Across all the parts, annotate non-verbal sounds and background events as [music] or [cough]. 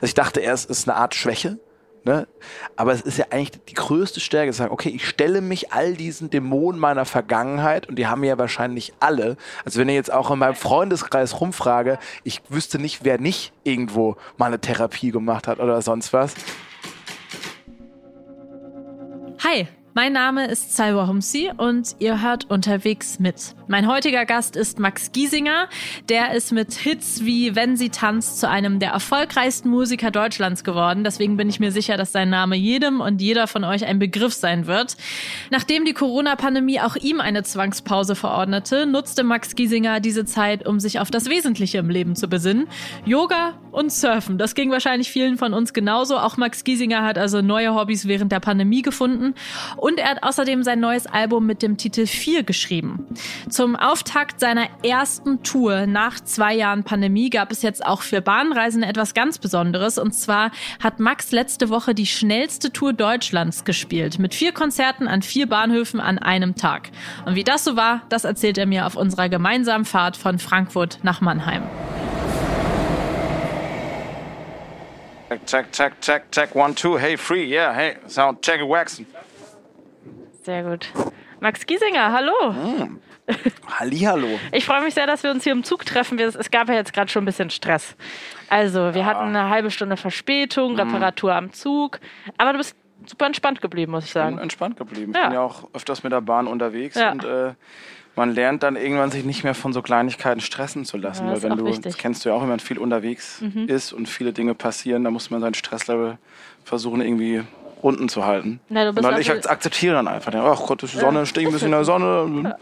dass ich dachte erst, es ist eine Art Schwäche. Ne? Aber es ist ja eigentlich die größte Stärke, zu sagen, okay, ich stelle mich all diesen Dämonen meiner Vergangenheit und die haben ja wahrscheinlich alle. Also wenn ich jetzt auch in meinem Freundeskreis rumfrage, ich wüsste nicht, wer nicht irgendwo mal eine Therapie gemacht hat oder sonst was. Hi, mein Name ist Salwa Humsi und ihr hört unterwegs mit. Mein heutiger Gast ist Max Giesinger. Der ist mit Hits wie Wenn sie tanzt zu einem der erfolgreichsten Musiker Deutschlands geworden. Deswegen bin ich mir sicher, dass sein Name jedem und jeder von euch ein Begriff sein wird. Nachdem die Corona-Pandemie auch ihm eine Zwangspause verordnete, nutzte Max Giesinger diese Zeit, um sich auf das Wesentliche im Leben zu besinnen. Yoga und Surfen. Das ging wahrscheinlich vielen von uns genauso. Auch Max Giesinger hat also neue Hobbys während der Pandemie gefunden. Und er hat außerdem sein neues Album mit dem Titel 4 geschrieben. Zum Auftakt seiner ersten Tour nach zwei Jahren Pandemie gab es jetzt auch für Bahnreisende etwas ganz Besonderes. Und zwar hat Max letzte Woche die schnellste Tour Deutschlands gespielt. Mit vier Konzerten an vier Bahnhöfen an einem Tag. Und wie das so war, das erzählt er mir auf unserer gemeinsamen Fahrt von Frankfurt nach Mannheim. Check, check, check, check, one, two, hey, free, yeah, hey, sound, check waxen. Sehr gut. Max Giesinger, hallo. Mm. Hallihallo. [laughs] Ich freue mich sehr, dass wir uns hier im Zug treffen. Es gab ja jetzt gerade schon ein bisschen Stress. Also, wir ja. hatten eine halbe Stunde Verspätung, Reparatur mm. am Zug. Aber du bist super entspannt geblieben, muss ich sagen. Ich bin entspannt geblieben. Ich bin ja auch öfters mit der Bahn unterwegs ja. und äh, man lernt dann irgendwann sich nicht mehr von so Kleinigkeiten stressen zu lassen. Ja, weil wenn du, wichtig. das kennst du ja auch, wenn man viel unterwegs mhm. ist und viele Dinge passieren, da muss man sein Stresslevel versuchen irgendwie unten zu halten. Ja, und ich akzeptiere dann einfach. Ach Gott, die Sonne, [laughs] stehe ein bisschen in der Sonne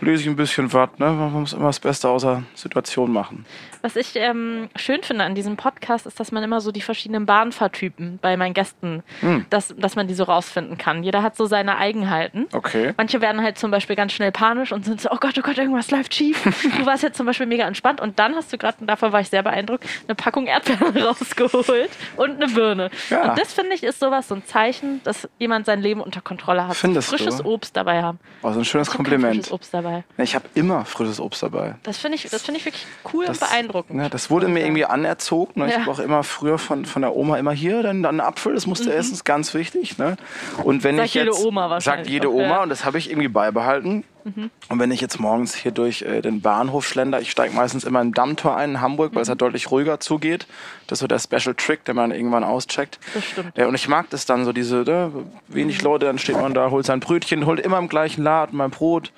lese ich ein bisschen was. Ne? Man muss immer das Beste aus der Situation machen. Was ich ähm, schön finde an diesem Podcast ist, dass man immer so die verschiedenen Bahnfahrtypen bei meinen Gästen, hm. dass, dass man die so rausfinden kann. Jeder hat so seine Eigenheiten. Okay. Manche werden halt zum Beispiel ganz schnell panisch und sind so, oh Gott, oh Gott, irgendwas läuft schief. [laughs] du warst jetzt zum Beispiel mega entspannt und dann hast du gerade, und davon war ich sehr beeindruckt, eine Packung Erdbeeren [laughs] rausgeholt und eine Birne. Ja. Und das finde ich ist sowas, so ein Zeichen, dass jemand sein Leben unter Kontrolle hat. Findest frisches du? Obst dabei haben. Oh, so ein schönes Kompliment. Frisches Obst dabei. Ich habe immer frisches Obst dabei. Das finde ich, find ich wirklich cool das, und beeindruckend. Ja, das wurde mir irgendwie anerzogen. Ne? Ich habe auch immer früher von, von der Oma immer hier dann, dann einen Apfel, das musste mhm. essen, ist ganz wichtig. Ne? Und wenn sagt ich jetzt, jede Oma wahrscheinlich. Sagt jede Oma ja. und das habe ich irgendwie beibehalten. Mhm. Und wenn ich jetzt morgens hier durch äh, den Bahnhof schlender, ich steige meistens immer im Dammtor ein in Hamburg, weil mhm. es halt deutlich ruhiger zugeht. Das ist so der Special Trick, den man irgendwann auscheckt. Das stimmt. Ja, und ich mag das dann so, diese ne, wenig mhm. Leute, dann steht man da, holt sein Brötchen, holt immer im gleichen Laden mein Brot.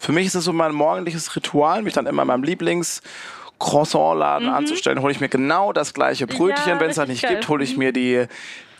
Für mich ist das so mein morgendliches Ritual, mich dann immer in meinem Lieblings- Croissantladen mhm. anzustellen, hole ich mir genau das gleiche Brötchen. Ja, Wenn es halt nicht geil. gibt, hole ich mir die,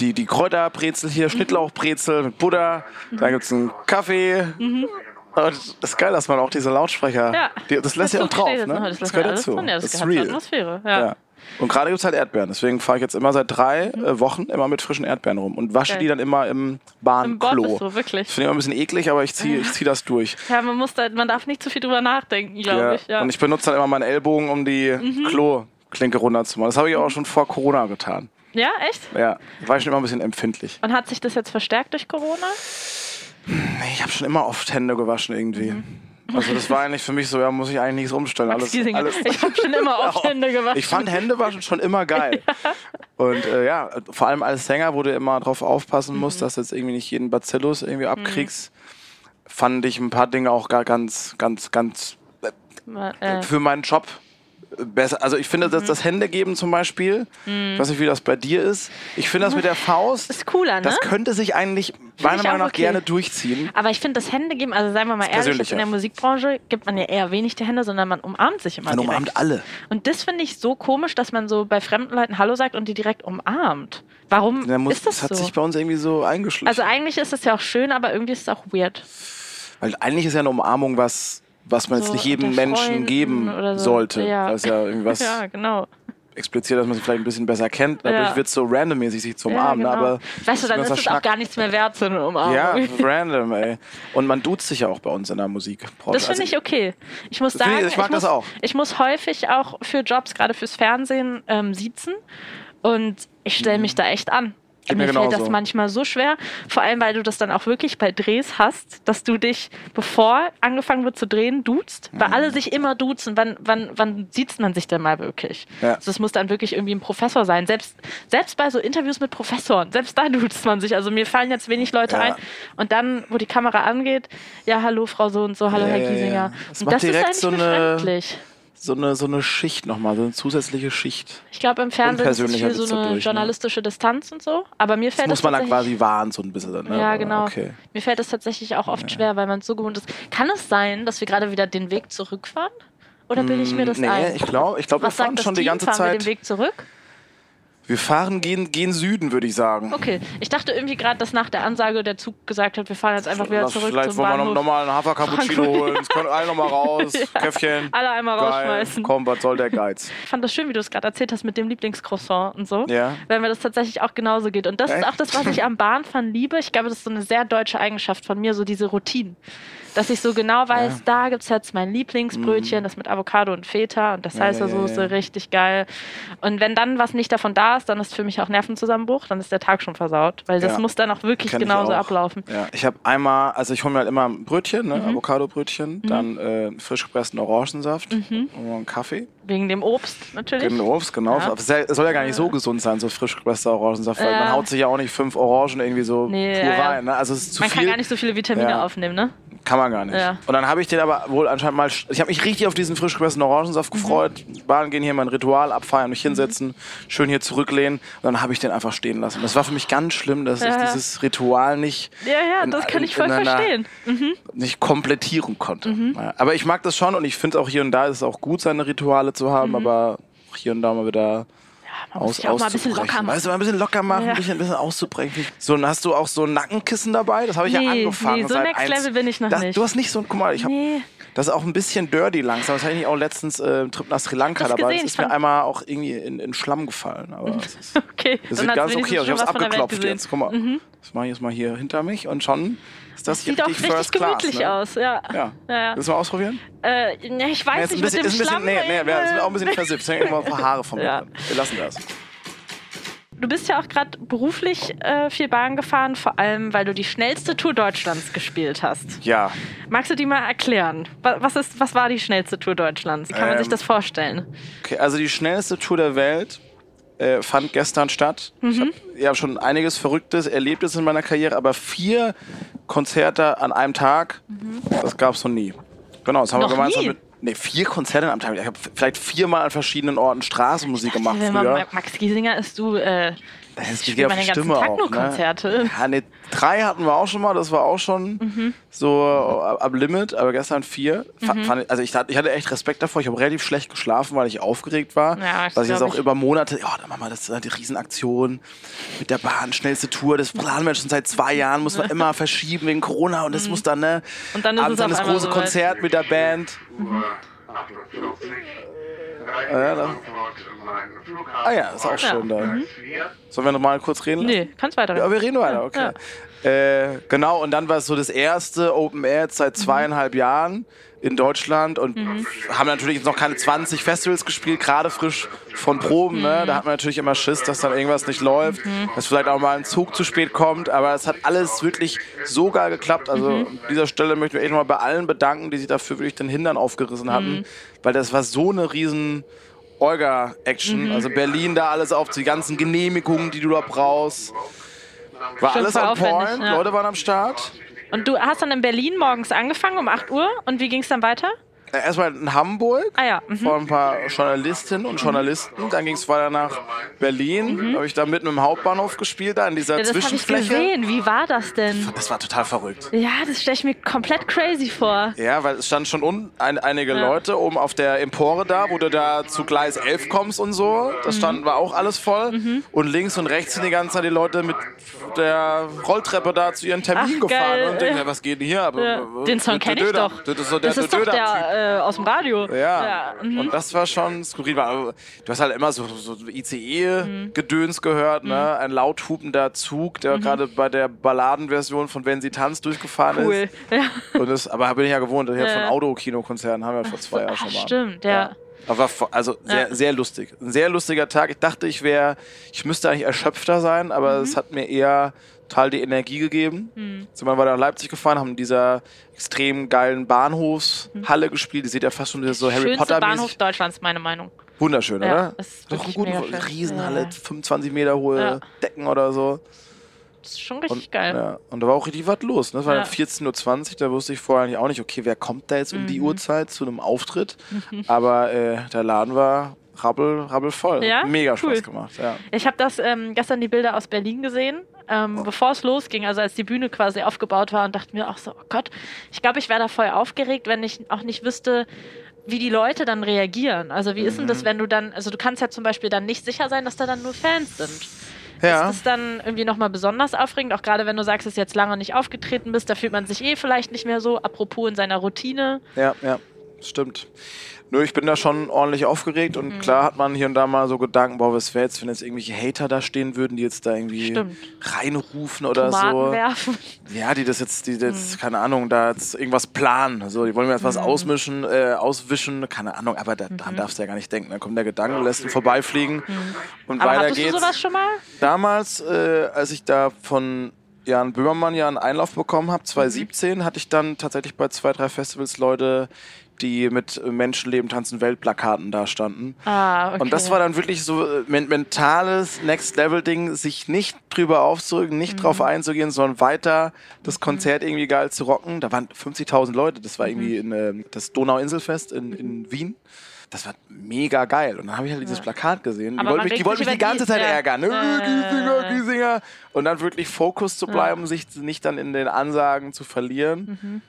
die, die Kräuterbrezel hier, mhm. Schnittlauchbrezel mit Butter. Mhm. Dann gibt es einen Kaffee. Mhm. das ist geil, dass man auch diese Lautsprecher, ja. die, das lässt ja auch drauf. Ne? Das, das gehört dazu. Ja, das, das ist real. Atmosphäre. Ja. Und gerade gibt es halt Erdbeeren. Deswegen fahre ich jetzt immer seit drei mhm. äh, Wochen immer mit frischen Erdbeeren rum und wasche Geil. die dann immer im Bahnklo. So, wirklich. Das finde ich immer ein bisschen eklig, aber ich ziehe ich zieh das durch. Ja, man, muss da, man darf nicht zu viel drüber nachdenken, glaube ja. ich. Ja. Und ich benutze dann immer meinen Ellbogen, um die mhm. Klo-Klinke runterzumachen. Das habe ich auch schon vor Corona getan. Ja, echt? Ja, war ich schon immer ein bisschen empfindlich. Und hat sich das jetzt verstärkt durch Corona? Nee, ich habe schon immer oft Hände gewaschen irgendwie. Mhm. Also das war eigentlich für mich so, ja, muss ich eigentlich nichts umstellen. Alles, alles. Ich habe schon immer oft [laughs] Hände gewaschen. Ich fand Händewaschen schon immer geil. [laughs] ja. Und äh, ja, vor allem als Sänger, wo du immer drauf aufpassen musst, mhm. dass du jetzt irgendwie nicht jeden Bacillus irgendwie mhm. abkriegst, mhm. fand ich ein paar Dinge auch gar ganz, ganz, ganz äh, für meinen Job besser. Also ich finde, dass mhm. das Händegeben zum Beispiel, mhm. ich weiß nicht, wie das bei dir ist. Ich finde das mit der Faust. Ist cooler, ne? Das könnte sich eigentlich meiner Meinung nach okay. gerne durchziehen. Aber ich finde das Händegeben, also seien wir mal ehrlich, in der Musikbranche gibt man ja eher wenig die Hände, sondern man umarmt sich immer. Man direkt. umarmt alle. Und das finde ich so komisch, dass man so bei fremden Leuten Hallo sagt und die direkt umarmt. Warum muss, ist das, das hat so? sich bei uns irgendwie so eingeschlichen. Also eigentlich ist es ja auch schön, aber irgendwie ist es auch weird. Weil eigentlich ist ja eine Umarmung was was man so jetzt nicht jedem Menschen geben so. sollte. Ja. Das ist ja irgendwas [laughs] ja, genau. expliziert, dass man sich vielleicht ein bisschen besser kennt. Dadurch ja. wird es so randommäßig sich zu umarmen. Ja, genau. aber weißt du, dann ist es auch gar nichts mehr wert, so eine Umarmung. Ja, [laughs] random, ey. Und man duzt sich ja auch bei uns in der Musik. Das finde also, ich okay. Ich muss sagen, ich, mag ich das auch. Ich muss häufig auch für Jobs, gerade fürs Fernsehen, ähm, siezen. Und ich stelle mich mhm. da echt an. Geht mir mir fällt das manchmal so schwer, vor allem weil du das dann auch wirklich bei Drehs hast, dass du dich, bevor angefangen wird zu drehen, duzt, weil Mhm. alle sich immer duzen. Wann, wann, wann sieht man sich denn mal wirklich? Ja. Also das muss dann wirklich irgendwie ein Professor sein. Selbst, selbst bei so Interviews mit Professoren, selbst da [laughs] duzt man sich. Also mir fallen jetzt wenig Leute Ja. ein. Und dann, wo die Kamera angeht, ja, hallo Frau so und so, hallo Ja, Herr. Giesinger. Das Und das ist eigentlich so eine- befremdlich. So eine, so eine Schicht nochmal, so eine zusätzliche Schicht. Ich glaube, im Fernsehen ist es viel so eine dadurch, ne? journalistische Distanz und so. Aber mir Das fällt muss das man dann tatsächlich- quasi wahren, so ein bisschen. Ne? Ja, genau. Okay. Mir fällt es tatsächlich auch oft schwer, weil man so gewohnt ist. Kann es sein, dass wir gerade wieder den Weg zurückfahren? Oder bilde ich mir das nee, ein? ich glaube, ich glaub, wir fahren das schon die ganze fahren wir Zeit. den Weg zurück? Wir fahren, gehen, gehen Süden, würde ich sagen. Okay, ich dachte irgendwie gerade, dass nach der Ansage der Zug gesagt hat, wir fahren jetzt einfach wieder zurück Vielleicht zum wollen wir noch nochmal einen Hafer-Cappuccino holen. Es können alle nochmal [laughs] raus. Käffchen. Alle einmal Geil. rausschmeißen. Komm, was soll der Geiz? Ich fand das schön, wie du es gerade erzählt hast mit dem Lieblingscroissant und so. Ja. Weil mir das tatsächlich auch genauso geht. Und das ist Echt? auch das, was ich am Bahnfahren liebe. Ich glaube, das ist so eine sehr deutsche Eigenschaft von mir, so diese Routinen. Dass ich so genau weiß, da gibt es jetzt mein Lieblingsbrötchen, das mit Avocado und Feta und der Mhm. Ja, ja, Salsa-Soße, ja. richtig geil. Und wenn dann was nicht davon da ist, dann ist für mich auch Nervenzusammenbruch, dann ist der Tag schon versaut. Weil das Ja. muss dann auch wirklich Kenn ich genauso auch. ablaufen. Ja, ich habe einmal, also ich hole mir halt immer ein Brötchen, Mhm. ne, Avocado-Brötchen, dann äh, frisch gepressten Orangensaft und einen Kaffee. Wegen dem Obst natürlich. Genau, Obst, genau. Ja. Es soll- ja gar nicht so gesund sein, so frisch gepresster Orangensaft, weil Ja. man haut sich ja auch nicht fünf Orangen irgendwie so Nee, pur ja, ja. rein. Ne? Also es ist zu Man viel. kann gar nicht so viele Vitamine Ja. aufnehmen, ne? Kann man gar nicht. Ja. Und dann habe ich den aber wohl anscheinend mal. Ich habe mich richtig auf diesen frisch gepressten Orangensaft Mhm. gefreut. Bahn gehen hier mein Ritual abfeiern, mich hinsetzen, schön hier zurücklehnen. Und dann habe ich den einfach stehen lassen. Das war für mich ganz schlimm, dass ich Ja, ja. dieses Ritual nicht, Ja, ja, In- das kann ich voll verstehen. nicht komplettieren konnte. Mhm. Aber ich mag das schon und ich finde auch hier und da ist es auch gut, seine Rituale zu haben, aber hier und da mal wieder. Man muss Aus, auch mal ein bisschen locker machen. Weißt du, mal ein bisschen locker machen, Ja. ein bisschen, ein bisschen auszubrechen. So, und hast du auch so ein Nackenkissen dabei? Das habe ich ja Nee, angefangen. nee, so Next Level bin ich noch das, nicht. Du hast nicht so, guck mal, ich habe Nee. Das ist auch ein bisschen dirty langsam. Das hatte ich auch letztens äh, im Trip nach Sri Lanka Das dabei. gesehen, das ist mir einmal auch irgendwie in, in Schlamm gefallen. Aber das, ist, [laughs] Okay, das sieht ganz okay aus. Ich habe es von abgeklopft. Mhm. jetzt. Guck mal. Das mache ich jetzt mal hier hinter mich und schon ist das, hier Sieht auch richtig richtig First Class. gemütlich ne? aus, ja. Ja. Ja, ja. Willst du mal ausprobieren? Äh, ne, ich weiß ist ein nicht, bisschen, mit ist dem ein bisschen, Schlamm. nee, nee, wäre ist auch ein bisschen versifft. Es hängen immer ein paar Haare vom [laughs] Ja. Bild. Wir lassen das. Du bist ja auch gerade beruflich äh, viel Bahn gefahren, vor allem, weil du die schnellste Tour Deutschlands gespielt hast. Ja, Magst du die mal erklären? Wa- Was, ist, was war die schnellste Tour Deutschlands? Wie kann man sich Ähm, das vorstellen? okay. Also die schnellste Tour der Welt äh, fand gestern statt. Ich Mhm. habe ja schon einiges Verrücktes, Erlebtes in meiner Karriere, aber vier Konzerte an einem Tag, das gab es noch nie. Genau, das haben Mhm. Noch wir gemeinsam nie? mit. Nee, vier Konzerte einem Tag. Ich habe vielleicht viermal an verschiedenen Orten Straßenmusik gemacht Wenn man früher. Max Giesinger ist, du äh, Das spielt geht auf die Stimme Tag auch, nur ne? Konzerte. Ja, nee, drei hatten wir auch schon mal, das war auch schon Mhm. so ab ab Limit, aber gestern vier. Fa- Fand, ich- also ich, hatte- ich hatte echt Respekt davor, ich habe relativ schlecht geschlafen, weil ich aufgeregt war. Ja, das was ich jetzt auch ich. über Monate, ja, dann machen wir das, die Riesenaktion mit der Bahn, schnellste Tour, das planen wir schon seit zwei Jahren, muss man immer verschieben wegen Corona und das muss dann, ne? Mhm. Und dann ist abends es dann das große soweit. Konzert mit der Band. Ja, da- Ah ja, ist auch schön da. Sollen wir noch mal kurz reden? lassen? Nee, kannst weiter. Ja, wir reden weiter, okay. Äh, genau, und dann war es so das erste Open Air seit zweieinhalb Jahren in Deutschland und haben natürlich jetzt noch keine 20 Festivals gespielt, gerade frisch von Proben. Ne? Da hat man natürlich immer Schiss, dass dann irgendwas nicht läuft, dass vielleicht auch mal ein Zug zu spät kommt, aber es hat alles wirklich so geil geklappt. Also an dieser Stelle möchte ich mich echt nochmal bei allen bedanken, die sich dafür wirklich den Hintern aufgerissen hatten, weil das war so eine riesen Olga-Action. Also Berlin da alles auf, die ganzen Genehmigungen, die du da brauchst. War Schon alles on point, ja. Leute waren am Start. Und du hast dann in Berlin morgens angefangen um 8 Uhr und wie ging es dann weiter? Äh, Erstmal in Hamburg Ah ja, mhm. vor ein paar Journalistinnen und Journalisten. Dann ging es weiter nach Berlin. Habe ich da mitten im Hauptbahnhof gespielt, da in dieser Mhm. ja das habe ich Zwischenfläche. gesehen. Wie war das denn? Das war total verrückt. Ja, das stelle ich mir komplett crazy vor. Ja, weil es stand schon un ein, einige Ja. Leute oben auf der Empore da, wo du da zu Gleis 11 kommst und so. Das Mhm. stand, war auch alles voll. Und links und rechts sind die ganze Zeit die Leute mit der Rolltreppe da zu ihren Termin Ach, gefahren. geil. Und denken, ja, was geht denn hier? Ja. Den Song kenne ich doch. Das ist so der Das ist doch der äh, aus dem Radio. Ja, mhm. und das war schon skurril. also, Du hast halt immer so, so ICE-Gedöns gehört, Mhm. ne? Ein laut hupender Zug, der gerade bei der Balladenversion von Wenn sie tanzt durchgefahren Cool. [laughs] Ja. ist. Und das, aber bin ich ja gewohnt, ich hab Ja. von Autokinokonzernen haben wir vor zwei Jahren schon mal. stimmt, ja. Aber also sehr, Ja. sehr lustig. Ein sehr lustiger Tag. Ich dachte, ich wäre, ich müsste eigentlich erschöpfter sein, aber Mhm. es hat mir eher total die Energie gegeben. Mhm. Sind wir weiter nach Leipzig gefahren, haben in dieser extrem geilen Bahnhofshalle gespielt. Die sieht ja fast schon so Harry Potter Bahnhof mäßig. Deutschlands, meine Meinung. Wunderschön, Ja, oder? das ist Doch mega schön. Riesenhalle, Ja. 25 Meter hohe Ja. Decken oder so. Das ist schon richtig Und, geil. Ja, und da war auch richtig was los. Ne? Das war Ja. dann 14.20 Uhr, da wusste ich vorher eigentlich auch nicht, okay, wer kommt da jetzt um Mhm. die Uhrzeit zu einem Auftritt? [laughs] Aber äh, der Laden war rabbel, rabbelvoll. Ja? Mega Cool. Spaß gemacht. Ja. Ich habe das ähm, gestern die Bilder aus Berlin gesehen, ähm, bevor es losging, also als die Bühne quasi aufgebaut war und dachte mir auch so, oh Gott, ich glaube, ich wäre da voll aufgeregt, wenn ich auch nicht wüsste, wie die Leute dann reagieren. Also wie ist denn Mhm. das, wenn du dann, also du kannst ja zum Beispiel dann nicht sicher sein, dass da dann nur Fans sind. ja. Ist das dann irgendwie nochmal besonders aufregend, auch gerade wenn du sagst, dass du jetzt lange nicht aufgetreten bist, da fühlt man sich eh vielleicht nicht mehr so, apropos in seiner Routine. Ja, ja, stimmt. Nö, ich bin da schon ordentlich aufgeregt und Mhm. klar hat man hier und da mal so Gedanken, boah, was wäre jetzt, wenn jetzt irgendwelche Hater da stehen würden, die jetzt da irgendwie Stimmt. reinrufen oder Tomaten so. werfen. Ja, die das jetzt, die jetzt, Mhm. keine Ahnung, da jetzt irgendwas planen. Also die wollen mir jetzt was Mhm. ausmischen, äh, auswischen, keine Ahnung, aber da, daran darfst du ja gar nicht denken. Dann kommt der Gedanke, lässt ihn vorbeifliegen und Mhm. Aber weiter geht's. du sowas schon mal? Damals, äh, als ich da von Jan Böhmermann ja einen Einlauf bekommen habe, 2017, hatte ich dann tatsächlich bei zwei, drei Festivals Leute, die mit Menschenleben tanzen Weltplakaten da standen. Ah, okay. Und das war dann wirklich so äh, men mentales Next-Level-Ding, sich nicht drüber aufzurücken, nicht Mhm. drauf einzugehen, sondern weiter das Konzert irgendwie geil zu rocken. Da waren 50.000 Leute, das war Mhm. irgendwie in, ähm, das Donauinselfest in, in Wien. Das war mega geil. Und dann habe ich halt dieses Ja. Plakat gesehen. Die wollten mich, die sich mich die ganze Zeit ja. ärgern. Äh. Giesinger, Giesinger. Und dann wirklich Fokus zu bleiben, sich nicht dann in den Ansagen zu verlieren. Mhm.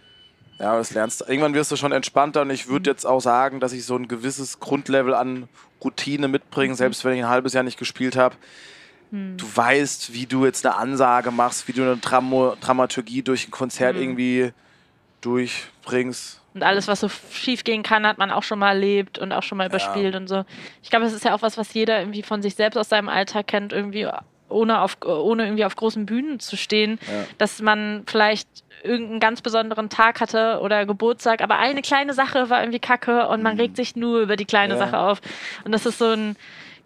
Ja, das lernst du. Irgendwann wirst du schon entspannter und ich würde Mhm. jetzt auch sagen, dass ich so ein gewisses Grundlevel an Routine Mhm. mitbringe, selbst wenn ich ein halbes Jahr nicht gespielt habe. Mhm. Du weißt, wie du jetzt eine Ansage machst, wie du eine Dramo Dramaturgie durch ein Konzert Mhm. irgendwie durchbringst. Und alles, was so schief gehen kann, hat man auch schon mal erlebt und auch schon mal überspielt und so. Ich glaube, das ist ja auch was, was jeder irgendwie von sich selbst aus seinem Alltag kennt, irgendwie ohne, auf, ohne irgendwie auf großen Bühnen zu stehen, Ja. dass man vielleicht irgendeinen ganz besonderen Tag hatte oder Geburtstag, aber eine kleine Sache war irgendwie kacke und man regt sich nur über die kleine. Ja. Sache auf. Und das ist so ein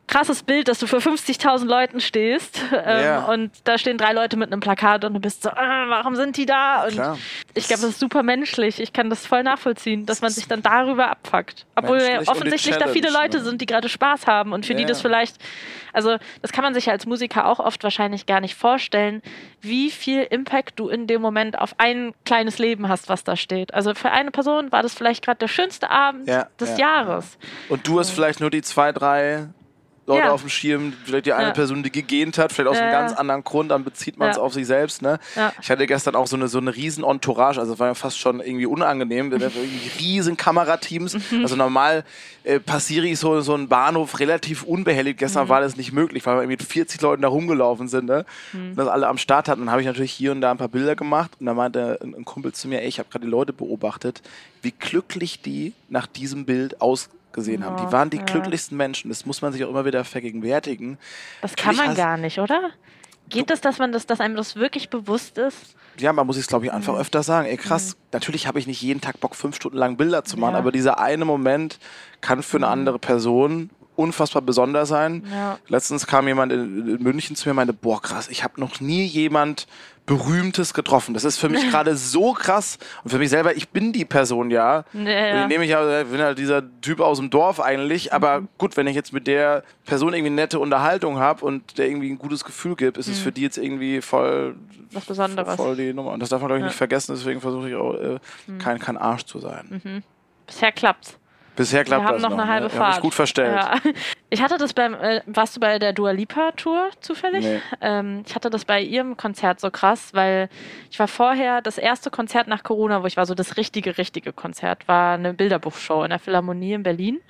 krasses Bild, dass du vor 50.000 Leuten stehst [laughs] ähm, Ja. und da stehen drei Leute mit einem Plakat und du bist so, ah, warum sind die da? Und Klar. ich glaube, das ist super menschlich. Ich kann das voll nachvollziehen, dass man sich dann darüber abfuckt. Obwohl ja die offensichtlich da viele Leute ne? sind, die gerade Spaß haben und für die Ja. das vielleicht, also das kann man sich ja als Musiker auch oft wahrscheinlich gar nicht vorstellen, wie viel Impact du in dem Moment auf ein kleines Leben hast, was da steht. Also für eine Person war das vielleicht gerade der schönste Abend Ja, des ja, Jahres. Und du hast vielleicht nur die zwei, drei Leute Ja. auf dem Schirm, vielleicht die eine Ja. Person, die gegähnt hat, vielleicht aus einem ganz anderen Grund, dann bezieht man es auf sich selbst. Ne? Ich hatte gestern auch so eine, so eine riesen Entourage, also es war ja fast schon irgendwie unangenehm, wir hatten irgendwie riesen Kamerateams. Mhm. Also normal äh, passiere ich so, so einen Bahnhof relativ unbehelligt. Gestern Mhm. war das nicht möglich, weil wir irgendwie mit 40 Leuten da rumgelaufen sind ne? Mhm. und das alle am Start hatten. Dann habe ich natürlich hier und da ein paar Bilder gemacht und dann meinte ein, ein Kumpel zu mir, ey, ich habe gerade die Leute beobachtet, wie glücklich die nach diesem Bild ausgesehen haben. Ja, Die waren die ja. glücklichsten Menschen. Das muss man sich auch immer wieder vergegenwärtigen. Das kann man gar nicht, oder? Geht es, dass man das, dass einem das wirklich bewusst ist? Ja, man muss es, glaube ich, einfach Mhm. öfter sagen. Ey, krass, natürlich habe ich nicht jeden Tag Bock, fünf Stunden lang Bilder zu machen, Ja. Mhm. aber dieser eine Moment kann für eine andere Person unfassbar besonders sein. Ja. Letztens kam jemand in, in München zu mir und meinte, boah, krass, ich habe noch nie jemand Berühmtes getroffen. Das ist für mich [laughs] gerade so krass. Und für mich selber, ich bin die Person ja. Ja, Und ja. Ich nehme ich ja, bin halt dieser Typ aus dem Dorf eigentlich. Aber Mhm. gut, wenn ich jetzt mit der Person irgendwie eine nette Unterhaltung habe und der irgendwie ein gutes Gefühl gibt, ist es für die jetzt irgendwie voll, Was Mhm. Besonderes. voll die Nummer. Und das darf man, glaube ich, Ja. Mhm. nicht vergessen. Deswegen versuche ich auch, äh, kein, kein Arsch zu sein. Bisher klappt's. Bisher klappt Wir haben das noch eine halbe ne? Fahrt. gut verstellt. Ja. [laughs] Ich hatte das beim, äh, warst du bei der Dua Lipa Tour zufällig? Nee. Ähm, ich hatte das bei ihrem Konzert so krass, weil ich war vorher das erste Konzert nach Corona, wo ich war so das richtige, richtige Konzert, war eine Bilderbuchshow in der Philharmonie in Berlin.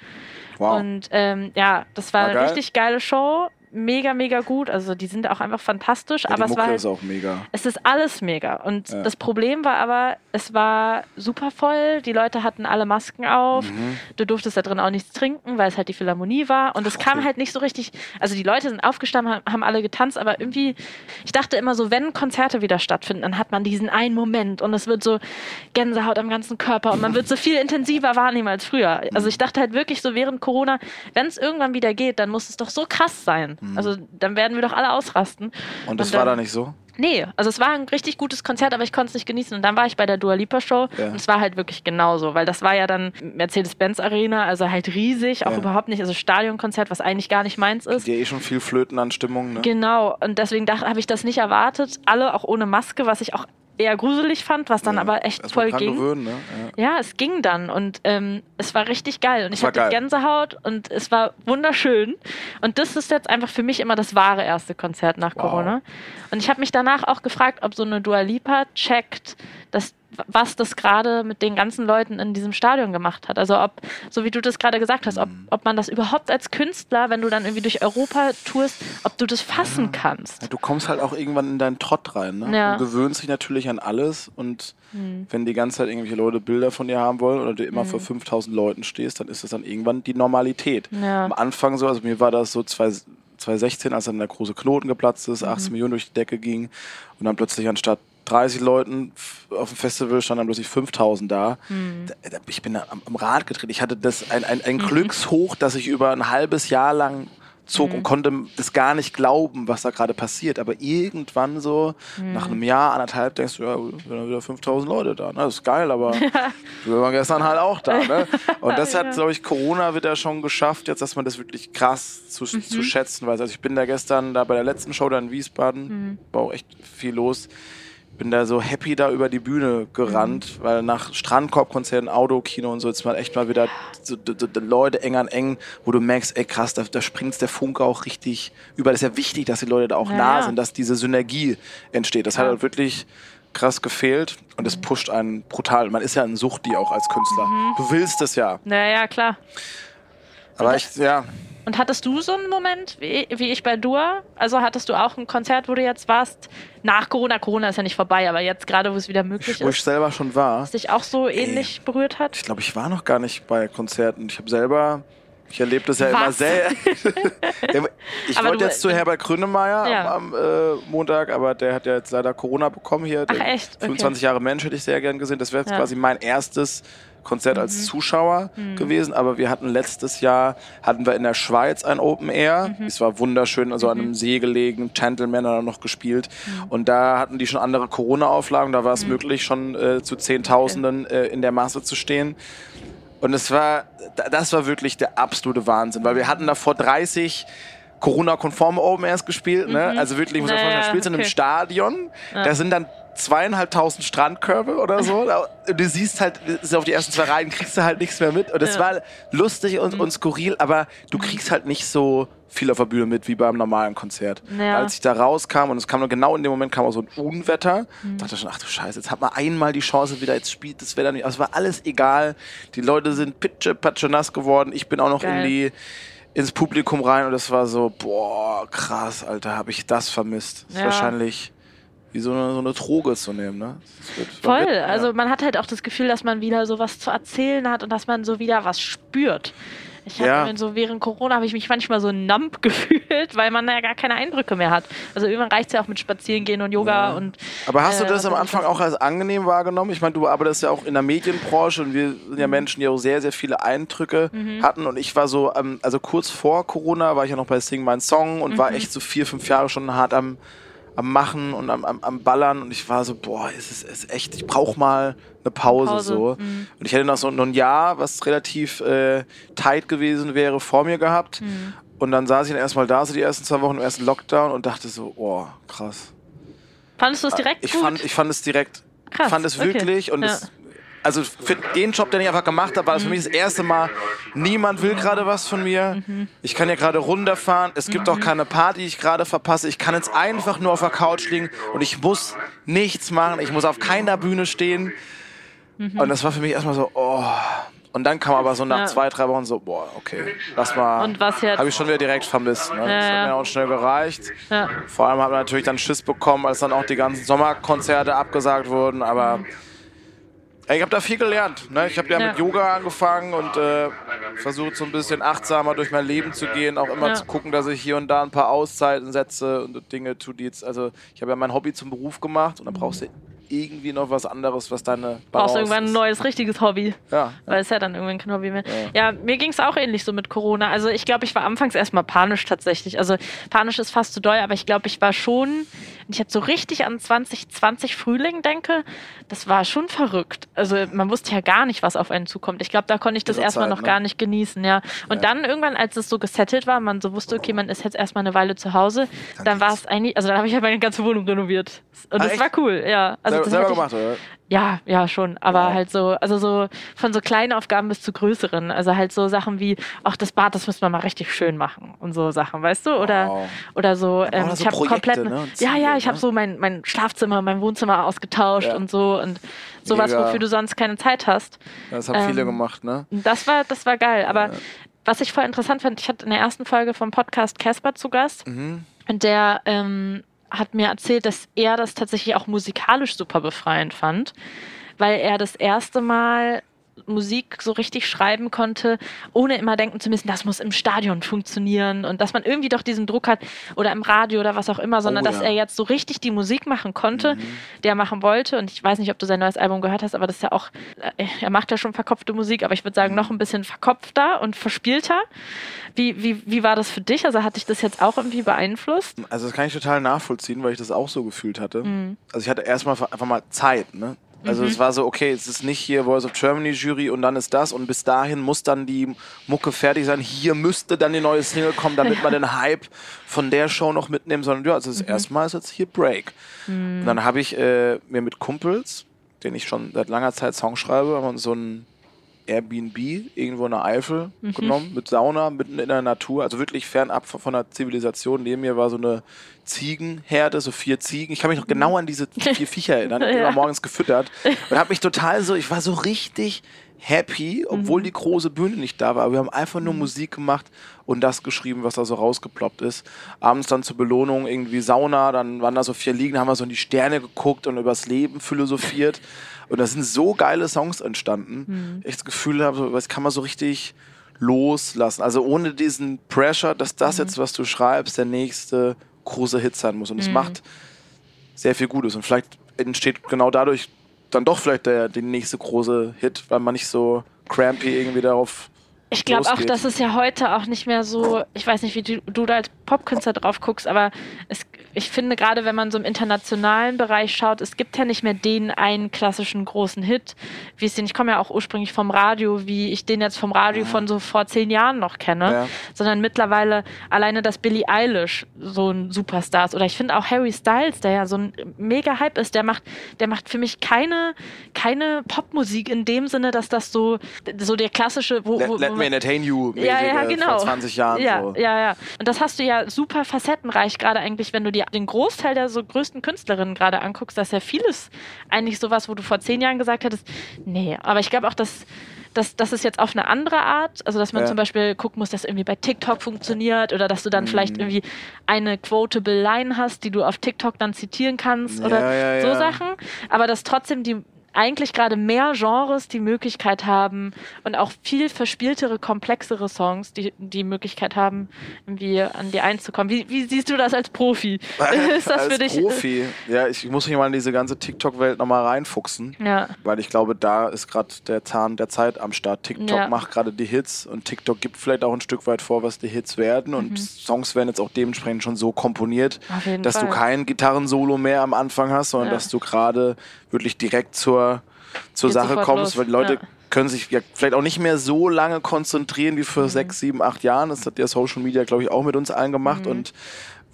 Wow. Und ähm, ja, das war, War eine geil? richtig geile Show. Mega, mega gut. Also die sind auch einfach fantastisch. Ja, aber es war Mucke halt, ist auch mega. es ist alles mega. Und Ja. das Problem war aber, es war super voll. Die Leute hatten alle Masken auf. Mhm. Du durftest da drin auch nichts trinken, weil es halt die Philharmonie war. Und es kam Okay. halt nicht so richtig. Also die Leute sind aufgestanden, haben alle getanzt, aber irgendwie, ich dachte immer so, wenn Konzerte wieder stattfinden, dann hat man diesen einen Moment und es wird so Gänsehaut am ganzen Körper und man wird so viel intensiver wahrnehmen als früher. Also ich dachte halt wirklich so während Corona, wenn es irgendwann wieder geht, dann muss es doch so krass sein. Also dann werden wir doch alle ausrasten. Mhm. Und das dann- war da nicht so? Nee, also es war ein richtig gutes Konzert, aber ich konnte es nicht genießen. Und dann war ich bei der Dua Lipa Show Ja. und es war halt wirklich genauso, weil das war ja dann Mercedes-Benz Arena, also halt riesig, auch Ja. überhaupt nicht, also Stadionkonzert, was eigentlich gar nicht meins ist. Die ja eh schon viel Flöten an Stimmung, ne? Genau, und deswegen habe ich das nicht erwartet. Alle auch ohne Maske, was ich auch eher gruselig fand, was dann Ja. aber echt voll ging. gewöhnen, ne? Ja. Ja, es ging dann und ähm, es war richtig geil und ich hatte geil. Gänsehaut und es war wunderschön und das ist jetzt einfach für mich immer das wahre erste Konzert nach Wow. Corona und ich habe mich danach auch gefragt, ob so eine Dua Lipa checkt, dass was das gerade mit den ganzen Leuten in diesem Stadion gemacht hat. Also ob, so wie du das gerade gesagt hast, ob, Mhm. ob man das überhaupt als Künstler, wenn du dann irgendwie durch Europa tourst, ob du das fassen kannst. Du kommst halt auch irgendwann in deinen Trott rein, ne? Ja. Du gewöhnst dich natürlich an alles und Hm. wenn die ganze Zeit irgendwelche Leute Bilder von dir haben wollen oder du immer Mhm. vor 5000 Leuten stehst, dann ist das dann irgendwann die Normalität. Ja. Am Anfang so, also mir war das so zwei, 2016, als dann der große Knoten geplatzt Mhm. ist, 18 Millionen durch die Decke ging und dann plötzlich anstatt 30 Leuten auf dem Festival standen dann plötzlich 5000 da. Mhm. Da- Ich bin da am, am Rad gedreht. Ich hatte das ein, ein, ein Glückshoch, das ich über ein halbes Jahr lang zog Mhm. und konnte das gar nicht glauben, was da gerade passiert. Aber irgendwann so, Mhm. nach einem Jahr, anderthalb, denkst du, ja, sind wieder 5000 Leute da. Ne? Das ist geil, aber [laughs] wir waren gestern halt auch da. Ne? [laughs] Und das hat, glaube ich, Corona wieder schon geschafft, jetzt, dass man das wirklich krass zu, Mhm. zu schätzen weiß. Also ich bin da gestern da bei der letzten Show da in Wiesbaden, Mhm. war auch echt viel los. Bin da so happy da über die Bühne gerannt, Mhm. weil nach Strandkorbkonzerten, Autokino und so jetzt mal echt mal wieder so, d- Leute eng an eng, wo du merkst, ey krass, da, da springt der Funke auch richtig über. Das ist ja wichtig, dass die Leute da auch Ja, nah ja. sind, dass diese Synergie entsteht. Das Ja. hat halt wirklich krass gefehlt und es pusht einen brutal. Man ist ja ein Suchti auch als Künstler. Mhm. Du willst es ja. Naja, klar. Aber ich, ja, Und hattest du so einen Moment wie, wie ich bei Dua? Also hattest du auch ein Konzert, wo du jetzt warst, nach Corona? Corona ist ja nicht vorbei, aber jetzt gerade, wo es wieder möglich wo ich ist, selber schon war. was dich auch so ähnlich berührt hat? Ich glaube, ich war noch gar nicht bei Konzerten. Ich habe selber, ich erlebe das ja immer Was? sehr. [laughs] ich wollte jetzt zu Herbert Grönemeyer Ja. am, am äh, Montag, aber der hat ja jetzt leider Corona bekommen hier. Ach, echt? Okay. 25 Jahre Mensch hätte ich sehr gern gesehen. Das wäre jetzt Ja. Quasi mein erstes Konzert als Zuschauer gewesen, aber wir hatten letztes Jahr hatten wir in der Schweiz ein Open Air. Mhm. Es war wunderschön, also an einem See gelegen, Gentleman hat noch gespielt Mhm. und da hatten die schon andere Corona-Auflagen, da war es möglich schon äh, zu Zehntausenden äh, in der Masse zu stehen. Und es war, da- das war wirklich der absolute Wahnsinn, weil wir hatten da vor 30 Corona-konforme Open Airs gespielt, ne? Also wirklich, ich muss mir Naja, vorstellen, spielst in einem okay. Stadion, da sind dann zweieinhalbtausend Strandkörbe oder so. [laughs] Und Du siehst halt, ist auf die ersten zwei Reihen kriegst du halt nichts mehr mit. Und es Ja. war lustig und, und skurril, aber du kriegst halt nicht so viel auf der Bühne mit wie beim normalen Konzert. Ja. Als ich da rauskam und es kam genau in dem Moment kam auch so ein Unwetter, dachte ich schon, ach du Scheiße, jetzt hat man einmal die Chance wieder, jetzt spielt das Wetter nicht. Also es war alles egal. Die Leute sind pitsche, patsche nass geworden. Ich bin auch noch Geil. in die ins Publikum rein und es war so, boah, krass, Alter, habe ich das vermisst. Das ist Ja. wahrscheinlich wie so eine, so eine Droge zu nehmen, ne? Wird- Voll. wird- ja. Also man hat halt auch das Gefühl, dass man wieder sowas zu erzählen hat und dass man so wieder was spürt. Ich habe Ja. so während Corona habe ich mich manchmal so numb [laughs] gefühlt, weil man ja gar keine Eindrücke mehr hat. Also irgendwann reicht es ja auch mit Spazierengehen und Yoga und Aber hast du äh, das am und Anfang was- auch als angenehm wahrgenommen? Ich meine, du arbeitest ja auch in der Medienbranche und wir sind Mhm. ja Menschen, die auch sehr, sehr viele Eindrücke hatten. Und ich war so, ähm, also kurz vor Corona war ich ja noch bei Sing My Song und Mhm. war echt so vier, fünf Jahre schon hart am, am Machen und am, am, am Ballern. Und ich war so, boah, es ist, es ist echt, ich brauche mal eine Pause, Pause, so. mhm. Und ich hätte noch so noch ein Jahr, was relativ äh, tight gewesen wäre, vor mir gehabt. Mhm. Und dann saß ich dann erstmal da, so die ersten zwei Wochen im ersten Lockdown und dachte so, oh, krass. fandest du es direkt Ich gut? fand, ich fand es direkt, Krass, fand es okay. wirklich und Ja. es, also für den Job, den ich einfach gemacht habe, war das für mich das erste Mal, niemand will gerade was von mir. Mhm. Ich kann ja gerade runterfahren, es gibt auch keine Party, die ich gerade verpasse. Ich kann jetzt einfach nur auf der Couch liegen und ich muss nichts machen, ich muss auf keiner Bühne stehen. Mhm. Und das war für mich erstmal so, oh. Und dann kam aber so nach Ja. zwei, drei Wochen so, boah, okay, das war, Und was jetzt? habe ich schon wieder direkt vermisst. Ne? das Ja, hat ja. mir auch schnell gereicht. Ja. Vor allem habe ich natürlich dann Schiss bekommen, als dann auch die ganzen Sommerkonzerte abgesagt wurden. Aber ey, ich habe da viel gelernt. Ne? Ich habe ja, Ja. mit Yoga angefangen und äh, versucht so ein bisschen achtsamer durch mein Leben zu gehen. Auch immer Ja. zu gucken, dass ich hier und da ein paar Auszeiten setze und Dinge tue, die jetzt. Also ich habe ja mein Hobby zum Beruf gemacht und dann brauchst du irgendwie noch was anderes, was deine Balance Brauchst irgendwann ein neues, richtiges Hobby. Ja. Weil es ja dann irgendwann kein Hobby mehr. Ja, mir ging es auch ähnlich so mit Corona. Also ich glaube, ich war anfangs erstmal panisch tatsächlich. Also panisch ist fast zu doll, aber ich glaube, ich war schon, ich jetzt so richtig an 2020 Frühling denke, das war schon verrückt. Also man wusste ja gar nicht, was auf einen zukommt. Ich glaube, da konnte ich das erstmal noch ne? gar nicht genießen, ja. Und dann irgendwann, als es so gesettelt war, man so wusste, okay, man ist jetzt erstmal eine Weile zu Hause, dann, war es eigentlich, also dann habe ich halt meine ganze Wohnung renoviert. Und Ah, das echt? war cool, ja. Also selber ich- gemacht, oder? ja, ja, schon. Aber Wow. halt so, also so von so kleinen Aufgaben bis zu größeren. Also halt so Sachen wie, ach, das Bad, das müssen wir mal richtig schön machen und so Sachen, weißt du? Oder, Wow. oder so, ähm, ich habe komplett, ne? Und ja, ja, ich habe ne? so mein, mein Schlafzimmer, mein Wohnzimmer ausgetauscht Ja. und so und sowas, Mega. wofür du sonst keine Zeit hast. Das haben viele Ähm, gemacht, ne? Das war, das war geil. Aber was ich voll interessant fand, ich hatte in der ersten Folge vom Podcast Casper zu Gast Mhm. und der ähm, hat mir erzählt, dass er das tatsächlich auch musikalisch super befreiend fand, weil er das erste Mal Musik so richtig schreiben konnte, ohne immer denken zu müssen, das muss im Stadion funktionieren und dass man irgendwie doch diesen Druck hat oder im Radio oder was auch immer, sondern Oh, dass ja. er jetzt so richtig die Musik machen konnte, die er machen wollte. Und ich weiß nicht, ob du sein neues Album gehört hast, aber das ist ja auch, äh, er macht ja schon verkopfte Musik, aber ich würde sagen, noch ein bisschen verkopfter und verspielter. Wie, wie, wie war das für dich? Also hat dich das jetzt auch irgendwie beeinflusst? Also das kann ich total nachvollziehen, weil ich das auch so gefühlt hatte. Mhm. Also ich hatte erstmal einfach mal Zeit, ne? Also es war so, okay, es ist nicht hier Voice of Germany Jury und dann ist das und bis dahin muss dann die Mucke fertig sein. Hier müsste dann die neue Single kommen, damit man den [laughs] Hype von der Show noch mitnehmen, sondern ja, also das Mhm. erste Mal ist jetzt hier Break. Und dann habe ich äh, mir mit Kumpels, denen ich schon seit langer Zeit Songs schreibe, haben wir uns so ein Airbnb irgendwo in der Eifel Mhm. genommen, mit Sauna, mitten in der Natur, also wirklich fernab von von der Zivilisation. Neben mir war so eine Ziegenherde, so vier Ziegen. Ich kann mich noch genau an diese [laughs] vier Viecher erinnern. Ich Ja. morgens gefüttert und habe mich total so, ich war so richtig happy, obwohl die große Bühne nicht da war. Wir haben einfach nur Musik gemacht und das geschrieben, was da so rausgeploppt ist. Abends dann zur Belohnung irgendwie Sauna, dann waren da so vier Liegen, haben wir so in die Sterne geguckt und übers Leben philosophiert. Und da sind so geile Songs entstanden. Ich das Gefühl habe, das kann man so richtig loslassen. Also ohne diesen Pressure, dass das jetzt, was du schreibst, der nächste große Hit sein muss. Und es macht sehr viel Gutes. Und vielleicht entsteht genau dadurch dann doch vielleicht der, der nächste große Hit, weil man nicht so crampy irgendwie darauf. Ich glaube auch, dass es ja heute auch nicht mehr so, ich weiß nicht, wie du, du da als Popkünstler drauf guckst, aber es, ich finde gerade, wenn man so im internationalen Bereich schaut, es gibt ja nicht mehr den einen klassischen großen Hit, wie es den, ich komme ja auch ursprünglich vom Radio, wie ich den jetzt vom Radio von so vor zehn Jahren noch kenne, Ja. sondern mittlerweile alleine, dass Billie Eilish so ein Superstar ist oder ich finde auch Harry Styles, der ja so ein mega Hype ist, der macht, der macht für mich keine, keine Popmusik in dem Sinne, dass das so, so der klassische, wo, Let, wo, let wo me entertain you. ja, ja, mäßige genau. Vor 20 Jahren. Ja, so. ja, ja. Und das hast du ja super facettenreich, gerade eigentlich, wenn du dir den Großteil der so größten Künstlerinnen gerade anguckst, dass ja vieles eigentlich sowas, wo du vor zehn Jahren gesagt hättest, nee, aber ich glaube auch, dass dass das ist jetzt auf eine andere Art, also dass man Ja. zum Beispiel gucken muss, dass irgendwie bei TikTok funktioniert oder dass du dann Mhm. vielleicht irgendwie eine quotable Line hast, die du auf TikTok dann zitieren kannst Ja, oder ja, so. Sachen, aber dass trotzdem die eigentlich gerade mehr Genres die Möglichkeit haben und auch viel verspieltere, komplexere Songs die die Möglichkeit haben, irgendwie an die einzukommen. Wie, wie siehst du das als Profi? [laughs] Ist das Als für dich? äh, Profi. Ja, ich muss mich mal in diese ganze TikTok-Welt nochmal reinfuchsen. Ja, Weil ich glaube, da ist gerade der Zahn der Zeit am Start. TikTok Ja. macht gerade die Hits und TikTok gibt vielleicht auch ein Stück weit vor, was die Hits werden. Und Songs werden jetzt auch dementsprechend schon so komponiert, Mhm. Dass Fall. du kein Gitarrensolo mehr am Anfang hast, sondern Ja. dass du gerade wirklich direkt zur, zur Geht Sache kommst, los. weil die Leute Ja. können sich ja vielleicht auch nicht mehr so lange konzentrieren wie Mhm. vor sechs, sieben, acht Jahren. Das hat ja Social Media, glaube ich, auch mit uns allen gemacht. Mhm. Und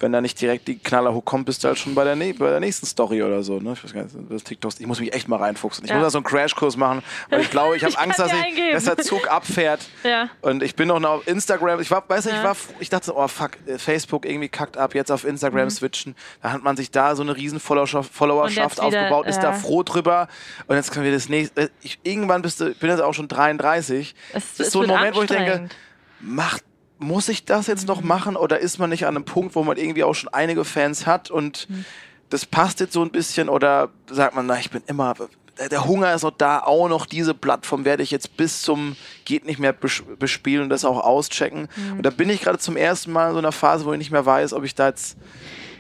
wenn da nicht direkt die Knallerhook kommt, bist du halt schon bei der, bei der nächsten Story oder so. Ne? Ich weiß gar nicht, das TikToks, ich muss mich echt mal reinfuchsen. Ich Ja. muss da so einen Crashkurs machen, weil ich glaube, ich [laughs] habe Ich Angst, dass, ich, dass der Zug abfährt. Ja. Und ich bin noch auf Instagram. Ich war, weiß nicht, ich Ja. war, ich dachte, so, oh fuck, äh, Facebook irgendwie kackt ab, jetzt auf Instagram switchen. Da hat man sich da so eine riesen Followerschaft, Mhm. Wieder, aufgebaut, ist da froh drüber. Und jetzt können wir das nächste. äh, Ich, irgendwann bist du, ich bin jetzt auch schon 33. Es, das ist so ein Moment, wo ich denke, macht, muss ich das jetzt noch machen oder ist man nicht an einem Punkt, wo man irgendwie auch schon einige Fans hat und das passt jetzt so ein bisschen oder sagt man, na, ich bin immer, der- Hunger ist noch da, auch noch diese Plattform werde ich jetzt bis zum geht nicht mehr bes- bespielen und das auch auschecken. Und da bin ich gerade zum ersten Mal in so einer Phase, wo ich nicht mehr weiß, ob ich da jetzt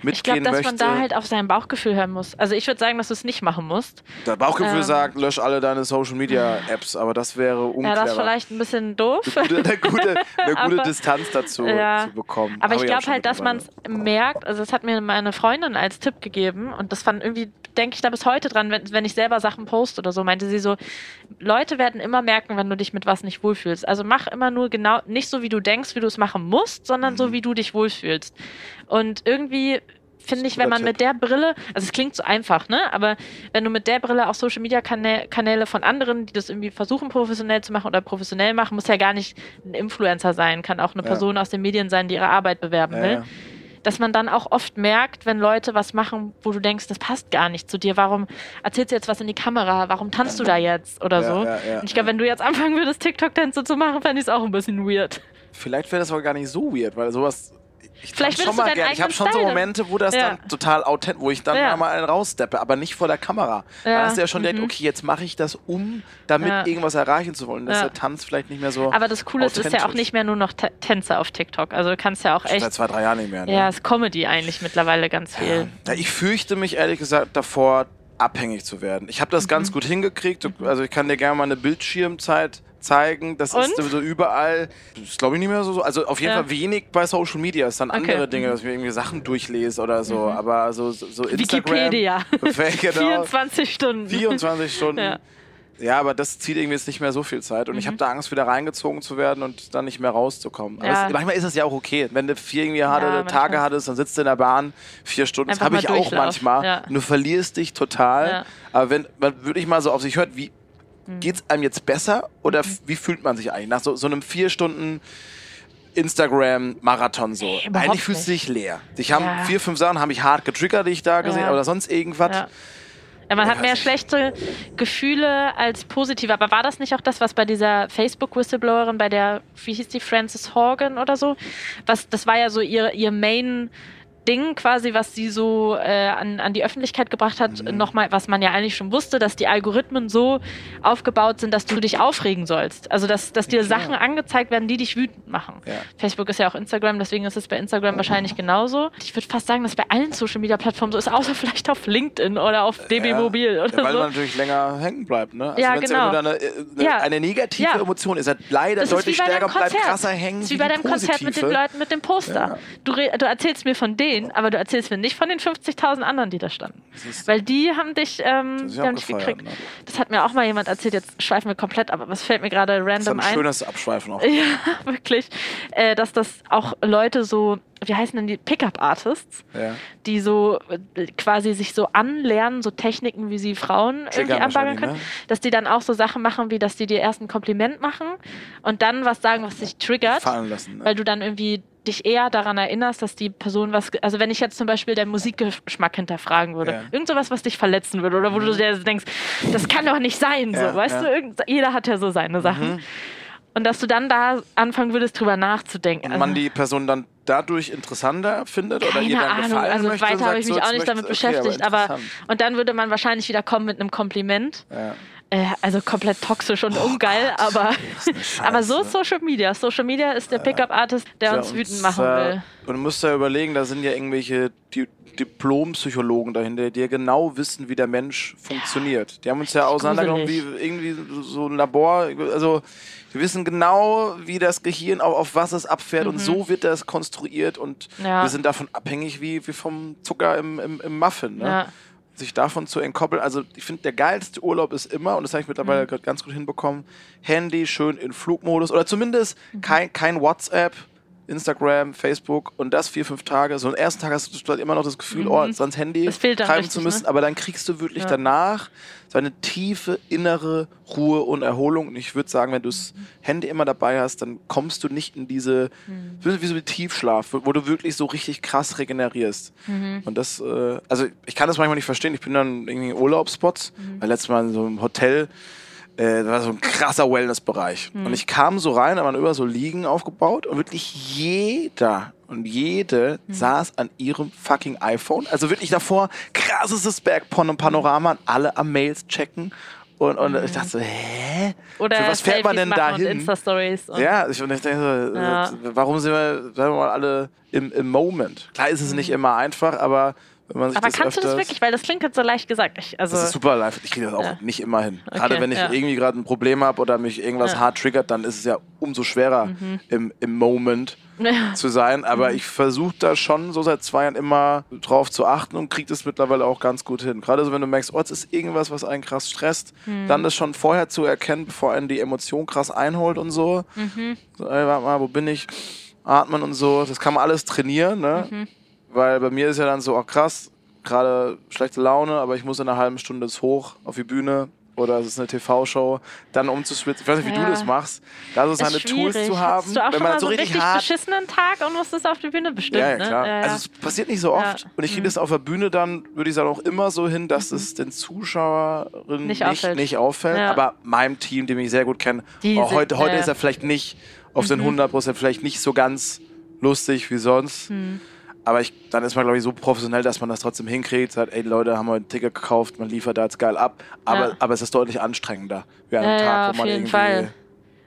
Ich glaube, mitgehen dass möchte. man da halt auf sein Bauchgefühl hören muss. Also ich würde sagen, dass du es nicht machen musst. das Bauchgefühl ähm, sagt, lösch alle deine Social Media Apps, aber das wäre Ja, unclever. das ist vielleicht ein bisschen doof. eine, eine gute, eine [laughs] gute Aber- Distanz dazu Ja. zu bekommen. Aber ich Habe auch glaube halt, dass man es merkt. Also, das hat mir meine Freundin als Tipp gegeben und das fand irgendwie, denke ich da bis heute dran, wenn, wenn ich selber Sachen poste oder so, meinte sie so: Leute werden immer merken, wenn du dich mit was nicht wohlfühlst. Also, mach immer nur genau, nicht so wie du denkst, wie du es machen musst, sondern Mhm. so wie du dich wohlfühlst. Und irgendwie. Finde ich, wenn man mit der Brille, also es klingt so einfach, ne? Aber wenn du mit der Brille auch Social Media Kanä Kanäle von anderen, die das irgendwie versuchen professionell zu machen oder professionell machen, muss ja gar nicht ein Influencer sein, kann auch eine Ja. Person aus den Medien sein, die ihre Arbeit bewerben Ja, will ja. dass man dann auch oft merkt, wenn Leute was machen, wo du denkst, das passt gar nicht zu dir. Warum erzählst du jetzt was in die Kamera? Warum tanzt du da jetzt oder Ja, so? Und ich glaube, wenn du jetzt anfangen würdest, TikTok-Tänze zu machen, fände ich es auch ein bisschen weird. Vielleicht wäre das aber gar nicht so weird, weil sowas. Ich Vielleicht schon mal deinen gern. Ich habe schon so. Momente, wo das Ja. dann total authentisch, wo ich dann Ja. mal einen raussteppe, aber nicht vor der Kamera. Ja. Dann hast du ja schon Mhm. gedacht, okay, jetzt mache ich das um, damit Ja. irgendwas erreichen zu wollen. Dass Ja. der Tanz vielleicht nicht mehr so. Aber das Coole ist, es ist ja auch nicht mehr nur noch T Tänze auf TikTok. Also du kannst ja auch Schon echt. seit zwei, drei Jahren nicht mehr. Ne? Ja, es ist Comedy eigentlich mittlerweile ganz viel. Ich fürchte mich ehrlich gesagt davor, abhängig zu werden. Ich habe das Mhm. ganz gut hingekriegt. Du- Also ich kann dir gerne mal eine Bildschirmzeit zeigen. Das ist Und? sowieso überall. Das ist glaube ich nicht mehr so. Also auf jeden Ja. Fall wenig bei Social Media. Es sind dann Okay. andere Dinge, dass ich mir irgendwie Sachen durchlese oder so. Aber so, so so Instagram. Wikipedia. [laughs] genau. 24 Stunden. 24 Stunden. Ja. Ja. aber das zieht irgendwie jetzt nicht mehr so viel Zeit und ich habe da Angst, wieder reingezogen zu werden und dann nicht mehr rauszukommen. Aber Mhm. Ja. es, manchmal ist es ja auch okay. Wenn du vier irgendwie harte Ja, Tage hattest, dann sitzt du in der Bahn vier Stunden. Das Einfach habe mal ich auch manchmal. Ja. Und du verlierst dich total. Aber wenn man wirklich mal so auf sich hört, wie Mhm. geht's einem jetzt besser oder f- wie fühlt man sich eigentlich nach so, so einem vier Stunden Instagram-Marathon so? überhaupt eigentlich fühlst du dich leer. Dich haben Ja. vier, fünf Sachen, habe ich hart getriggert, die ich da gesehen Ja. oder sonst irgendwas. Ja. Ja, man Ja, hat mehr ich. schlechte Gefühle als positive. Aber war das nicht auch das, was bei dieser Facebook-Whistleblowerin, bei der, wie hieß die, Frances Horgan oder so? Was, das war ja so ihr, ihr Main. Ding quasi, was sie so äh, an, an die Öffentlichkeit gebracht hat, Mhm. nochmal, was man ja eigentlich schon wusste, dass die Algorithmen so aufgebaut sind, dass du dich aufregen sollst. Also, dass, dass dir klar. Sachen angezeigt werden, die dich wütend machen. Ja. Facebook ist ja auch Instagram, deswegen ist es bei Instagram wahrscheinlich genauso. Ich würde fast sagen, dass bei allen Social-Media-Plattformen so ist, außer vielleicht auf LinkedIn oder auf DB Ja. Mobil oder Ja, weil so. man natürlich länger hängen bleibt. Ne? Also Ja, genau. Eine, eine, Ja. eine negative Ja. Emotion ist, halt leider deutlich stärker bleibt krasser hängen. Das ist wie wie bei deinem Konzert mit den. Leuten mit dem Poster. Ja. Du, du erzählst mir von denen, aber du erzählst mir nicht von den 50.000 anderen, die da standen. Weil die haben dich, ähm, die haben dich gekriegt. ne? Das hat mir auch mal jemand erzählt, jetzt schweifen wir komplett, aber was fällt mir gerade Das ist random ein schönes Abschweifen auch. [laughs] Ja, wirklich. Äh, dass das auch Leute so, wie heißen denn die Pickup-Artists, Ja. die so äh, quasi sich so anlernen, so Techniken, wie sie Frauen irgendwie anbaggern können, ne? dass die dann auch so Sachen machen, wie dass die dir erst ein Kompliment machen und dann was sagen, was dich triggert, Fallen lassen. Ne? weil du dann irgendwie dich eher daran erinnerst, dass die Person was, also wenn ich jetzt zum Beispiel deinen Musikgeschmack hinterfragen würde, Ja. Mhm. irgend sowas, was dich verletzen würde oder wo du dir denkst, das kann doch nicht sein, Ja, so, weißt ja. du, Irgend, jeder hat ja so seine Sachen. Mhm. Und dass du dann da anfangen würdest, drüber nachzudenken. Und man die Person dann dadurch interessanter findet oder ihr keine dann Ahnung, gefallen also möchte weiter habe ich mich so, auch nicht damit okay, beschäftigt, aber, interessant. und dann würde man wahrscheinlich wieder kommen mit einem Kompliment. Ja. Äh, also komplett toxisch und ungeil, aber, eine Scheiße. [laughs] aber so ist Social Media. Social Media ist der Pickup-Artist, der Ja, uns wütend machen will. Und du musst ja überlegen, da sind ja irgendwelche Di Diplompsychologen dahinter, die ja genau wissen, wie der Mensch funktioniert. Die haben uns ja auseinandergenommen wie irgendwie so ein Labor. Also wir wissen genau, wie das Gehirn auf, auf was es abfährt und so wird das konstruiert und Mhm. Ja. wir sind davon abhängig wie, wie vom Zucker im, im, im Muffin. Ne? Ja. Sich davon zu entkoppeln. Also ich finde, der geilste Urlaub ist immer, und das habe ich Mhm. mittlerweile gerade ganz gut hinbekommen, Handy schön in Flugmodus oder zumindest Mhm. kein, kein WhatsApp, Instagram, Facebook und das vier, fünf Tage. So am ersten Tag hast du halt immer noch das Gefühl, oh, jetzt ans Handy treiben richtig, zu müssen, ne? aber dann kriegst du wirklich Ja. danach so eine tiefe innere Ruhe und Erholung. Und ich würde sagen, wenn du das Handy immer dabei hast, dann kommst du nicht in diese, wie so wie Tiefschlaf, wo, du wirklich so richtig krass regenerierst. Und das, äh, also ich kann das manchmal nicht verstehen. Ich bin dann irgendwie in Urlaubsspots, weil letztes Mal in so einem Hotel, äh, da war so ein krasser Wellnessbereich. Und ich kam so rein, da waren über so Liegen aufgebaut und wirklich jeder und jede saß an ihrem fucking iPhone. Also wirklich davor, krassestes Bergpon und Panorama und alle am Mails checken. Und, und ich dachte so, hä? Oder Für was fährt man denn da hin? Insta-Stories. Ja, ich, und ich denke so, Ja. warum sind wir, sagen wir mal, alle im, im Moment? Klar ist es nicht immer einfach, aber Mhm. Aber das kannst du das öfters- wirklich? Weil das klingt jetzt so leicht gesagt. Ich, also, das ist super live. Ich kriege das auch Ja. nicht immer hin. Gerade Okay, wenn ich ja. irgendwie gerade ein Problem habe oder mich irgendwas Ja. Mhm. hart triggert, dann ist es ja umso schwerer im, im Moment zu sein. Aber Mhm. ich versuche da schon so seit zwei Jahren immer drauf zu achten und kriege das mittlerweile auch ganz gut hin. Gerade so, wenn du merkst, oh, es ist irgendwas, was einen krass stresst, Mhm. dann das schon vorher zu erkennen, bevor einen die Emotion krass einholt und so. Mhm. so ey, warte mal, wo bin ich? Atmen und so. Das kann man alles trainieren, ne? Mhm. Weil bei mir ist ja dann so, oh krass, gerade schlechte Laune, aber ich muss in einer halben Stunde jetzt hoch auf die Bühne oder es ist eine TV-Show, dann umzuswitchen. Ich weiß nicht, wie Ja. du das machst. Da so seine Tools zu haben, Hattest du auch wenn schon man mal so so einen richtig richtig hart beschissenen Tag und musstest auf die Bühne bestimmt, ja, ja, ne? klar. Ja, ja. Also es passiert nicht so oft. Mhm. Und ich kriege das auf der Bühne dann, würde ich sagen, auch immer so hin, dass es den Zuschauerinnen Nicht nicht, auffällt. nicht auffällt. Aber meinem Team, dem ich sehr gut kenne, oh, heute, heute ist er vielleicht nicht auf den 100 Prozent, vielleicht nicht so ganz lustig wie sonst. Hm. Aber ich, dann ist man, glaube ich, so professionell, dass man das trotzdem hinkriegt. Sagt, ey, Leute, haben wir ein Ticket gekauft, man liefert da jetzt geil ab. Aber, Ja. aber es ist deutlich anstrengender wie an einem Ja, ja, Tag, auf wo man jeden irgendwie Fall.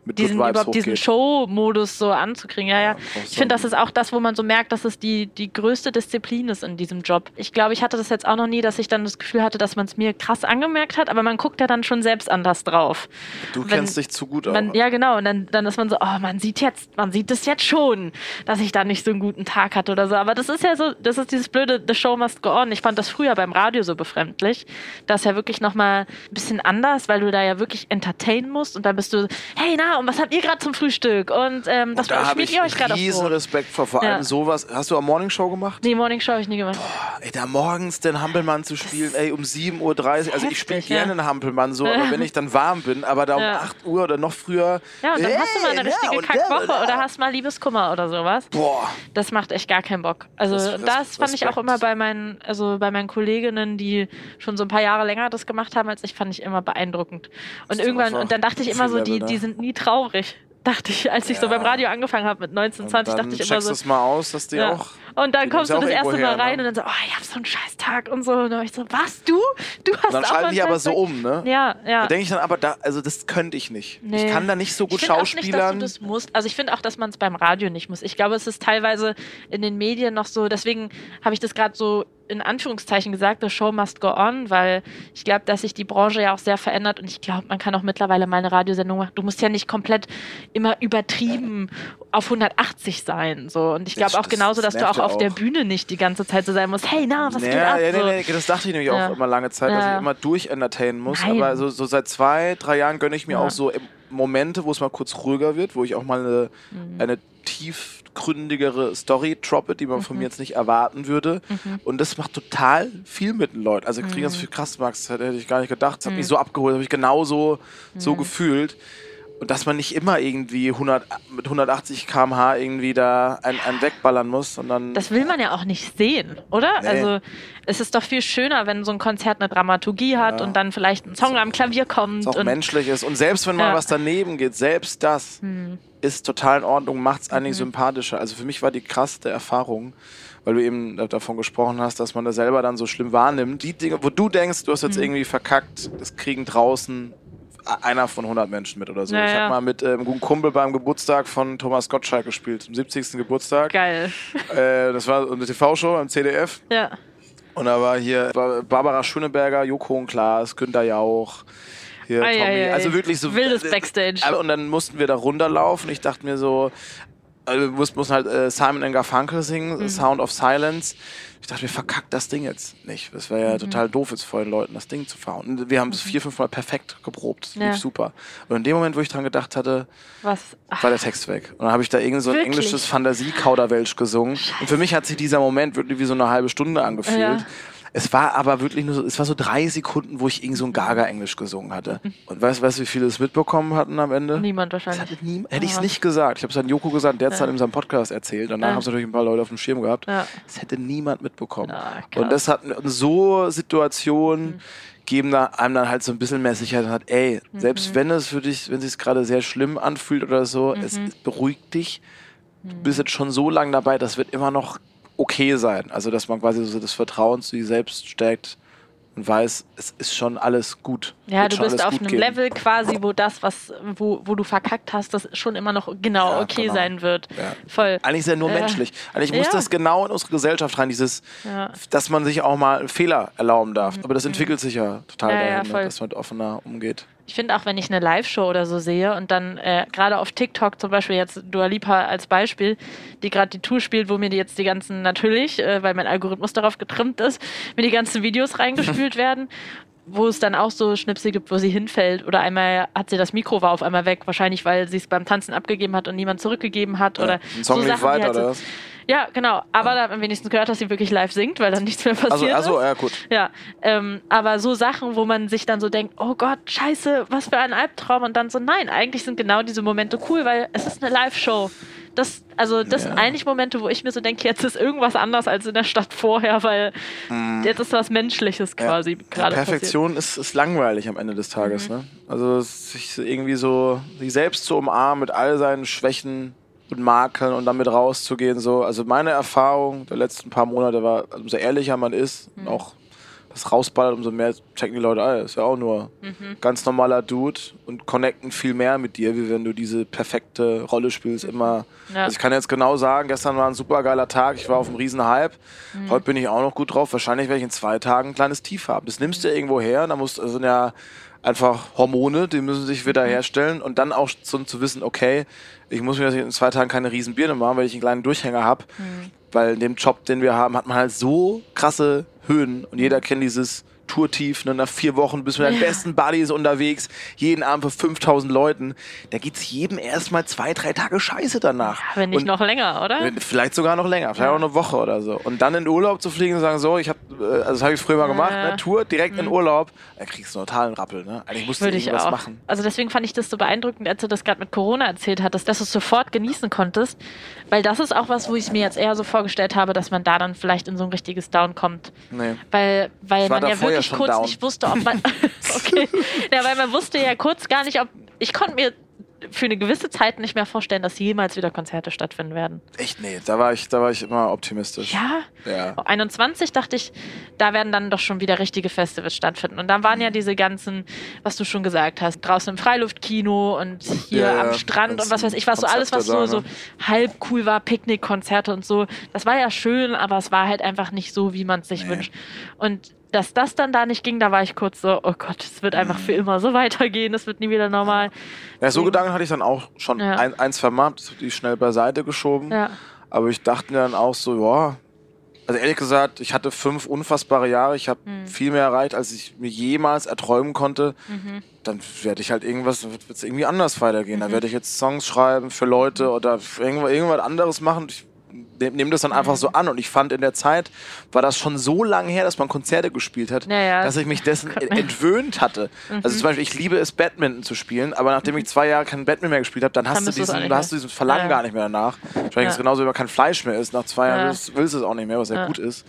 Mit diesen, überhaupt diesen. Show-Modus so anzukriegen. Ja, ja. brauchst Ich finde, das ist auch das, wo man so merkt, dass es die, die größte Disziplin ist in diesem Job. Ich glaube, ich hatte das jetzt auch noch nie, dass ich dann das Gefühl hatte, dass man es mir krass angemerkt hat, aber man guckt ja dann schon selbst anders drauf. Du wenn- kennst dich zu gut aus. ja, genau. Und dann, dann ist man so, oh, man sieht jetzt, man sieht es jetzt schon, dass ich da nicht so einen guten Tag hatte oder so. Aber das ist ja so, das ist dieses blöde, the show must go on. Ich fand das früher beim Radio so befremdlich. Das ist ja wirklich nochmal ein bisschen anders, weil du da ja wirklich entertainen musst und dann bist du, hey, na, und was habt ihr gerade zum Frühstück? Und ähm, das Und da ich ihr euch gerade auf riesen Brot. Respekt vor. Vor Ja. allem sowas. Hast du am Morning Show gemacht? Nee, Morning Show habe ich nie gemacht. Ey, da morgens den Hampelmann zu spielen, ey, um 7.30 Uhr. Also ich spiele heftig, ja. gerne einen Hampelmann so, aber wenn ich dann warm bin, aber da um Ja. 8 Uhr oder noch früher. Ja, und dann ey, hast du mal eine ja, richtige der- Kackwoche oder hast mal Liebeskummer oder sowas. Boah. Das macht echt gar keinen Bock. Also Das- das, das- fand ich auch immer bei meinen, also bei meinen Kolleginnen, die schon so ein paar Jahre länger das gemacht haben als ich, fand ich immer beeindruckend. Und irgendwann, und dann dachte ich immer so, die, Level, ne? die sind nie traurig. Dachte ich, als ich so Ja. beim Radio angefangen habe mit 19, 20, Und dann dachte ich immer checkst so. du es mal aus, dass die Ja. auch. Und dann kommst du das erste Mal her, rein ne? und dann so, oh, ich hab so einen scheiß Tag und so. Und dann ich so, was, du? Du hast Und dann schalten die aber so um, ne? Ja, ja. Da denke ich dann aber, da, also das könnte ich nicht. Nee. Ich kann da nicht so gut ich finde auch nicht, dass schauspielern. du das musst. Also ich finde auch, dass man es beim Radio nicht muss. Ich glaube, es ist teilweise in den Medien noch so, deswegen habe ich das gerade so in Anführungszeichen gesagt, the show must go on, weil ich glaube, dass sich die Branche ja auch sehr verändert und ich glaube, man kann auch mittlerweile mal eine Radiosendung machen. Du musst ja nicht komplett immer übertrieben auf 180 sein. So. Und ich Das- glaube auch das- genauso, das dass du auch auf der auch. Bühne nicht die ganze Zeit so sein musst, hey, na, was geht ja, ab? ja, nee, so. nee, das dachte ich nämlich Ja. auch immer lange Zeit, dass Ja. ich immer durch entertainen muss. Nein. Aber so, so seit zwei, drei Jahren gönne ich mir auch so Momente, wo es mal kurz ruhiger wird, wo ich auch mal eine, Mhm. eine tiefgründigere Story droppe, die man von Mhm. mir jetzt nicht erwarten würde. Und das macht total viel mit den Leuten. Also ich kriege Mhm. ganz viel krass, Max, das hätte ich gar nicht gedacht. Das hat mich so abgeholt, habe ich genauso Mhm. so gefühlt. Und dass man nicht immer irgendwie 100, mit 180 km/h irgendwie da einen, einen wegballern muss, sondern Das will man ja auch nicht sehen, oder? Nee. Also es ist doch viel schöner, wenn so ein Konzert eine Dramaturgie hat Ja. und dann vielleicht ein Song am Klavier kommt. es auch und menschlich ist. Und selbst wenn mal Ja. Hm. was daneben geht, selbst das ist total in Ordnung, macht es eigentlich sympathischer. Also für mich war die krasseste Erfahrung, weil du eben da- davon gesprochen hast, dass man das selber dann so schlimm wahrnimmt. Die Dinge, wo du denkst, du hast Hm. jetzt irgendwie verkackt, das kriegen draußen einer von 100 Menschen mit oder so. Ja, ich habe mal mit ähm, einem guten Kumpel beim Geburtstag von Thomas Gottschalk gespielt, zum 70. Geburtstag. Geil. Äh, das war eine TV-Show am CDF. Ja. Und da war hier Bar- Barbara Schöneberger, Joko und Klaas, Günter Jauch, hier Ei, Tommy. ei, ei. Also wirklich so. Wildes Backstage. Aber- Und dann mussten wir da runterlaufen. Ich dachte mir so, Also wir mussten, mussten halt äh, Simon Garfunkel singen, Mhm. Sound of Silence. Ich dachte, wir verkackt das Ding jetzt nicht. Das wäre ja Mhm. total doof, jetzt vor den Leuten das Ding zu fahren. Und wir haben es vier, fünf Mal perfekt geprobt. Das Ja. lief super. Und in dem Moment, wo ich dran gedacht hatte, Was? Ach, war der Text weg. Und dann habe ich da irgend so ein Wirklich? englisches Fantasie-Kauderwelsch gesungen. Und für mich hat sich dieser Moment wirklich wie so eine halbe Stunde angefühlt. Ja. Es war aber wirklich nur so, es war so drei Sekunden, wo ich irgend so ein Gaga-Englisch gesungen hatte. Und weißt du, wie viele es mitbekommen hatten am Ende? niemand wahrscheinlich. nie, hätte ich es nicht gesagt. Ich habe es an Joko gesagt, der hat es dann in seinem Podcast erzählt. Danach Ja. haben es natürlich ein paar Leute auf dem Schirm gehabt. Ja. Das hätte niemand mitbekommen. Ah, krass. und das hat so Situationen geben da einem dann halt so ein bisschen mehr Sicherheit und hat, ey, Mhm. selbst wenn es für dich, wenn es sich gerade sehr schlimm anfühlt oder so, es Mhm. beruhigt dich. Du bist jetzt schon so lange dabei, das wird immer noch okay sein. Also, dass man quasi so das Vertrauen zu sich selbst stärkt und weiß, es ist schon alles gut. Ja, du bist auf einem gehen. Level quasi, wo das, was, wo, wo du verkackt hast, das schon immer noch genau Ja, okay genau. sein wird. Ja. Voll. Eigentlich ist ja nur Ja. menschlich. Eigentlich muss Ja. das genau in unsere Gesellschaft rein, dieses, dass man sich auch mal Fehler erlauben darf. Aber das entwickelt sich ja total Mhm. Dahin, voll. dass man offener umgeht. Ich finde auch, wenn ich eine Live-Show oder so sehe und dann äh, gerade auf TikTok zum Beispiel jetzt Dua Lipa als Beispiel, die gerade die Tour spielt, wo mir die jetzt die ganzen natürlich, äh, weil mein Algorithmus darauf getrimmt ist, mir die ganzen Videos [laughs] reingespült werden, wo es dann auch so Schnipsel gibt, wo sie hinfällt oder einmal hat sie das Mikro war auf einmal weg, wahrscheinlich weil sie es beim Tanzen abgegeben hat und niemand zurückgegeben hat oder Ein Song so Sachen, weiter, halt so, oder? Ja, genau. Aber da hat man wenigstens gehört, dass sie wirklich live singt, weil dann nichts mehr passiert Also, also ja, gut. Ja, ähm, aber so Sachen, wo man sich dann so denkt, oh Gott, scheiße, was für ein Albtraum. Und dann so, nein, eigentlich sind genau diese Momente cool, weil es ist eine Live-Show. Das, also, das Ja. sind eigentlich Momente, wo ich mir so denke, jetzt ist irgendwas anders als in der Stadt vorher, weil jetzt ist was Menschliches quasi Mhm. Ja, gerade. Perfektion ist, ist langweilig am Ende des Tages. Mhm. Ne? Also sich irgendwie so, sich selbst zu umarmen mit all seinen Schwächen und Makeln und damit rauszugehen. So. Also meine Erfahrung der letzten paar Monate war, also umso ehrlicher man ist, Mhm. auch das rausballert, umso mehr checken die Leute, ah, ist ja auch nur Mhm. ganz normaler Dude und connecten viel mehr mit dir, wie wenn du diese perfekte Rolle spielst. Immer. Ja. Also ich kann jetzt genau sagen, gestern war ein super geiler Tag, ich war auf einem riesen Hype. Mhm. Heute bin ich auch noch gut drauf. Wahrscheinlich werde ich in zwei Tagen ein kleines Tief haben. Das nimmst du irgendwo her, da musst, sind ja einfach Hormone, die müssen sich Mhm. wieder herstellen und dann auch so zu wissen, okay, ich muss mir in zwei Tagen keine riesen Birne machen, weil ich einen kleinen Durchhänger habe. Mhm. Weil in dem Job, den wir haben, hat man halt so krasse Höhen und jeder kennt dieses Tourtief, ne, nach vier Wochen bist du mit deinen Ja. besten Buddies unterwegs, jeden Abend für 5000 Leuten. Da geht's jedem erstmal zwei, drei Tage scheiße danach. Wenn nicht Und noch länger, oder? Vielleicht sogar noch länger, vielleicht auch eine Woche oder so. Und dann in Urlaub zu fliegen und sagen, so, ich habe, also das habe ich früher mal gemacht, Ja. ne, Tour, direkt in Urlaub, dann kriegst du einen totalen Rappel. Ne? Eigentlich musst du irgendwas machen. Also deswegen fand ich das so beeindruckend, als du das gerade mit Corona erzählt hattest, dass du es sofort genießen konntest. Weil das ist auch was, wo ich mir jetzt eher so vorgestellt habe, dass man da dann vielleicht in so ein richtiges Down kommt. Nee. Weil, weil man ja davor ja schon kurz down. nicht wusste, ob man. [laughs] okay. Ja, weil man wusste ja kurz gar nicht, ob. Ich konnte mir für eine gewisse Zeit nicht mehr vorstellen, dass jemals wieder Konzerte stattfinden werden. Echt, nee, da war ich, da war ich immer optimistisch. Ja. Ja. 21 dachte ich, da werden dann doch schon wieder richtige Festivals stattfinden. Und dann waren ja diese ganzen, was du schon gesagt hast, draußen im Freiluftkino und hier Ja, am Strand und was weiß ich, was so alles, was so, so halb cool war, Picknickkonzerte und so. Das war ja schön, aber es war halt einfach nicht so, wie man es sich Nee. wünscht. Und dass das dann da nicht ging, da war ich kurz so, oh Gott, es wird einfach für immer so weitergehen, es wird nie wieder normal. Ja, so So. Gedanken hatte ich dann auch schon Ja. ein, ein, zwei Mal, das die schnell beiseite geschoben. Ja. Aber ich dachte mir dann auch so, ja, also ehrlich gesagt, ich hatte fünf unfassbare Jahre. Ich habe Hm. viel mehr erreicht, als ich mir jemals erträumen konnte. Mhm. Dann werde ich halt irgendwas, wird es irgendwie anders weitergehen. Mhm. Dann werde ich jetzt Songs schreiben für Leute oder irgendwas, irgendwas anderes machen. Ich nehme nehm das dann einfach Mhm. so an. Und ich fand in der Zeit, war das schon so lange her, dass man Konzerte gespielt hat, Ja, ja. dass ich mich dessen. Mhm. entwöhnt hatte. Also zum Beispiel, ich liebe es, Badminton zu spielen, aber nachdem ich zwei Jahre kein Badminton mehr gespielt habe, dann hast Dann du diesen, hast du diesen Verlangen Ja. gar nicht mehr danach. Wahrscheinlich Ja. ist es genauso, wie man kein Fleisch mehr isst. Nach zwei Jahren Ja. willst, willst du es auch nicht mehr, was Ja. gut ist.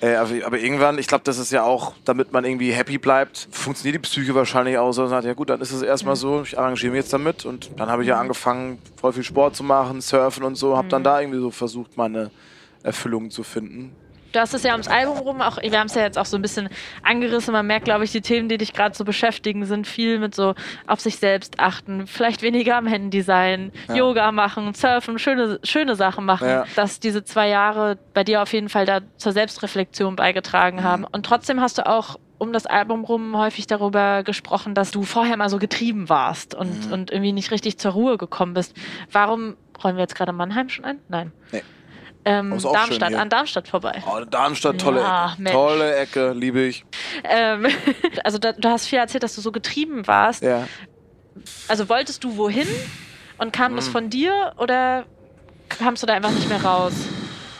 Äh, aber, aber irgendwann, ich glaube, das ist ja auch, damit man irgendwie happy bleibt, funktioniert die Psyche wahrscheinlich auch so und sagt, ja gut, dann ist es erstmal so, ich arrangiere mich jetzt damit und dann habe ich ja angefangen, voll viel Sport zu machen, surfen und so, habe dann da irgendwie so versucht, meine Erfüllung zu finden. Du hast es ja ums Album rum, auch, wir haben es ja jetzt auch so ein bisschen angerissen. Man merkt, glaube ich, die Themen, die dich gerade so beschäftigen, sind viel mit so auf sich selbst achten, vielleicht weniger am Handy sein, Ja. Yoga machen, surfen, schöne, schöne Sachen machen. Ja. Dass diese zwei Jahre bei dir auf jeden Fall da zur Selbstreflexion beigetragen haben. Und trotzdem hast du auch um das Album rum häufig darüber gesprochen, dass du vorher mal so getrieben warst und, und irgendwie nicht richtig zur Ruhe gekommen bist. Warum räumen wir jetzt gerade Mannheim schon ein? Nein. Nee. Ähm, Darmstadt, an Darmstadt vorbei. Oh, Darmstadt, tolle Ja, Ecke. Mensch. Tolle Ecke, liebe ich. Ähm, [laughs] also da, du hast viel erzählt, dass du so getrieben warst. Ja. Also wolltest du wohin und kam das Hm. von dir oder kamst du da einfach nicht mehr raus?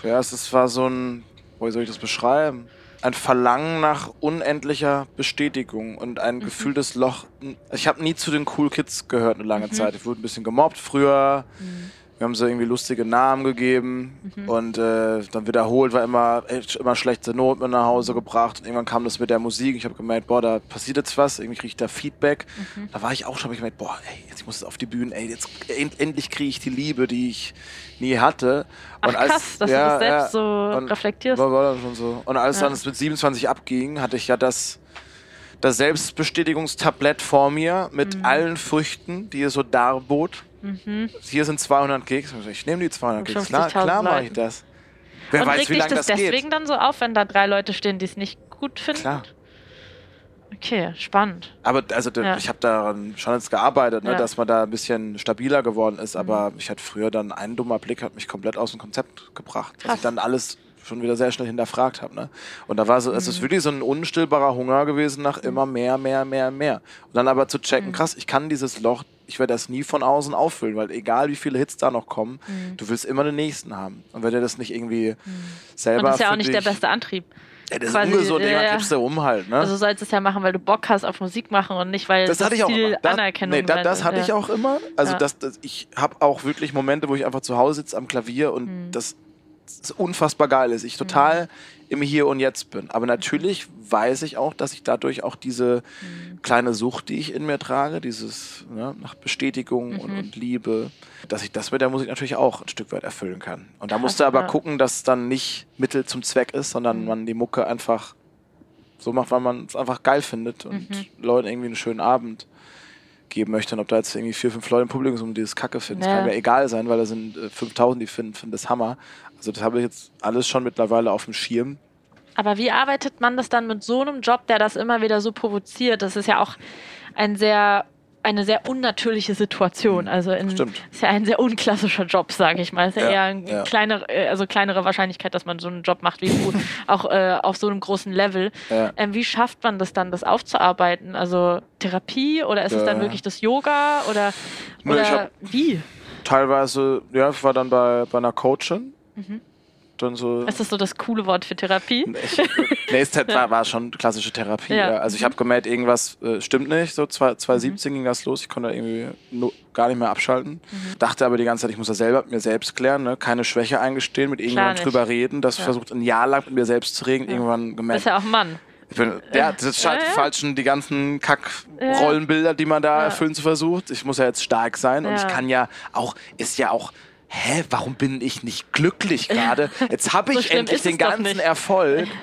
Ja, es ist- war so ein, wie soll ich das beschreiben? Ein Verlangen nach unendlicher Bestätigung und ein Mhm. gefühltes Loch. Ich habe nie zu den Cool Kids gehört eine lange Mhm. Zeit. Ich wurde ein bisschen gemobbt früher. Wir haben so irgendwie lustige Namen gegeben Mhm. und äh, dann wiederholt war immer, immer schlechte Noten mit nach Hause gebracht. Und irgendwann kam das mit der Musik. Ich habe gemerkt, boah, da passiert jetzt was. Irgendwie kriege ich da Feedback. Mhm. Da war ich auch schon, hab ich gemerkt, boah, ey, jetzt muss es auf die Bühne. Ey, jetzt end, endlich kriege ich die Liebe, die ich nie hatte. Ach krass, dass du das selbst so Und reflektierst. War, war dann schon so. Und als Ja. dann es mit 27 abging, hatte ich ja das, das Selbstbestätigungstablett vor mir mit Mhm. allen Früchten, die es so darbot. Hier sind 200 Gigs. Ich nehme die 200 Und Gigs. Klar, 50.000 klar mache ich das. Wer und weiß, wie lange das das, deswegen geht. dann so auf, wenn da drei Leute stehen, die es nicht gut finden? Klar. Okay, spannend. Aber also, Ja. ich habe daran schon jetzt gearbeitet, ne, Ja. dass man da ein bisschen stabiler geworden ist. Mhm. Aber ich hatte früher dann ein dummer Blick, hat mich komplett aus dem Konzept gebracht. Dass Krass. ich dann alles schon wieder sehr schnell hinterfragt habe. Ne? Und da war so, es Mhm. ist wirklich so ein unstillbarer Hunger gewesen nach immer mehr, mehr, mehr, mehr. Und dann aber zu Mhm. checken, krass, ich kann dieses Loch, ich werde das nie von außen auffüllen, weil egal wie viele Hits da noch kommen, Mhm. du willst immer den nächsten haben. Und wenn du das nicht irgendwie selber Und das ist ja auch nicht der beste Antrieb. Ja, das ist quasi, ungesund, ja, ja. kippst du um halt. Ne? Also du sollst es ja machen, weil du Bock hast auf Musik machen und nicht, weil das hatte ich auch Ziel immer. Das, Anerkennung nee, da, das ist. hatte ja. ich auch immer. Also Ja. das, das, ich habe auch wirklich Momente, wo ich einfach zu Hause sitze am Klavier und Mhm. das, unfassbar geil ist. Ich total im Hier und Jetzt bin. Aber natürlich weiß ich auch, dass ich dadurch auch diese Mhm. kleine Sucht, die ich in mir trage, dieses ne, nach Bestätigung und, Mhm. und Liebe, dass ich das mit der Musik natürlich auch ein Stück weit erfüllen kann. Und da musst du aber ja. gucken, dass es dann nicht Mittel zum Zweck ist, sondern Mhm. man die Mucke einfach so macht, weil man es einfach geil findet und Mhm. Leuten irgendwie einen schönen Abend geben möchte. Und ob da jetzt irgendwie vier, fünf Leute im Publikum sind, die das Kacke finden, das Ja. kann mir egal sein, weil da sind äh, 5000, die finden, finden das Hammer. Also das habe ich jetzt alles schon mittlerweile auf dem Schirm. Aber wie arbeitet man das dann mit so einem Job, der das immer wieder so provoziert? Das ist ja auch ein sehr, eine sehr unnatürliche Situation. Also in, Stimmt. ist ja ein sehr unklassischer Job, sage ich mal. Es ist ja, Ja, eher eine ja. kleinere, äh, also kleinere Wahrscheinlichkeit, dass man so einen Job macht wie du, [laughs] auch äh, auf so einem großen Level. Ja. Ähm, wie schafft man das dann, das aufzuarbeiten? Also Therapie oder ist es dann Ja. wirklich das Yoga oder, Nee, oder hab- wie? Teilweise, ja, ich war dann bei, bei einer Coachin. Dann so. Ist das so das coole Wort für Therapie? Ich, nee, es war, war schon klassische Therapie. Ja. Ja. Also ich habe gemerkt, irgendwas äh, stimmt nicht. So zwei- 2017 ging das los. Ich konnte irgendwie no, gar nicht mehr abschalten. Dachte aber die ganze Zeit, ich muss das selber mit mir selbst klären. Ne? Keine Schwäche eingestehen, mit irgendjemandem drüber reden. Das Ja. versucht ein Jahr lang mit mir selbst zu reden. Irgendwann Das gemerkt, ist ja auch ein Mann. ich bin, ja, das ist halt Ja, ja. falschen, die ganzen Kack-Rollenbilder, die man da Ja. erfüllen zu versucht. Ich muss ja jetzt stark sein und ich kann ja auch, ist ja auch, hä, warum bin ich nicht glücklich gerade? Jetzt habe So ich schlimm endlich den ganzen. Erfolg. [laughs]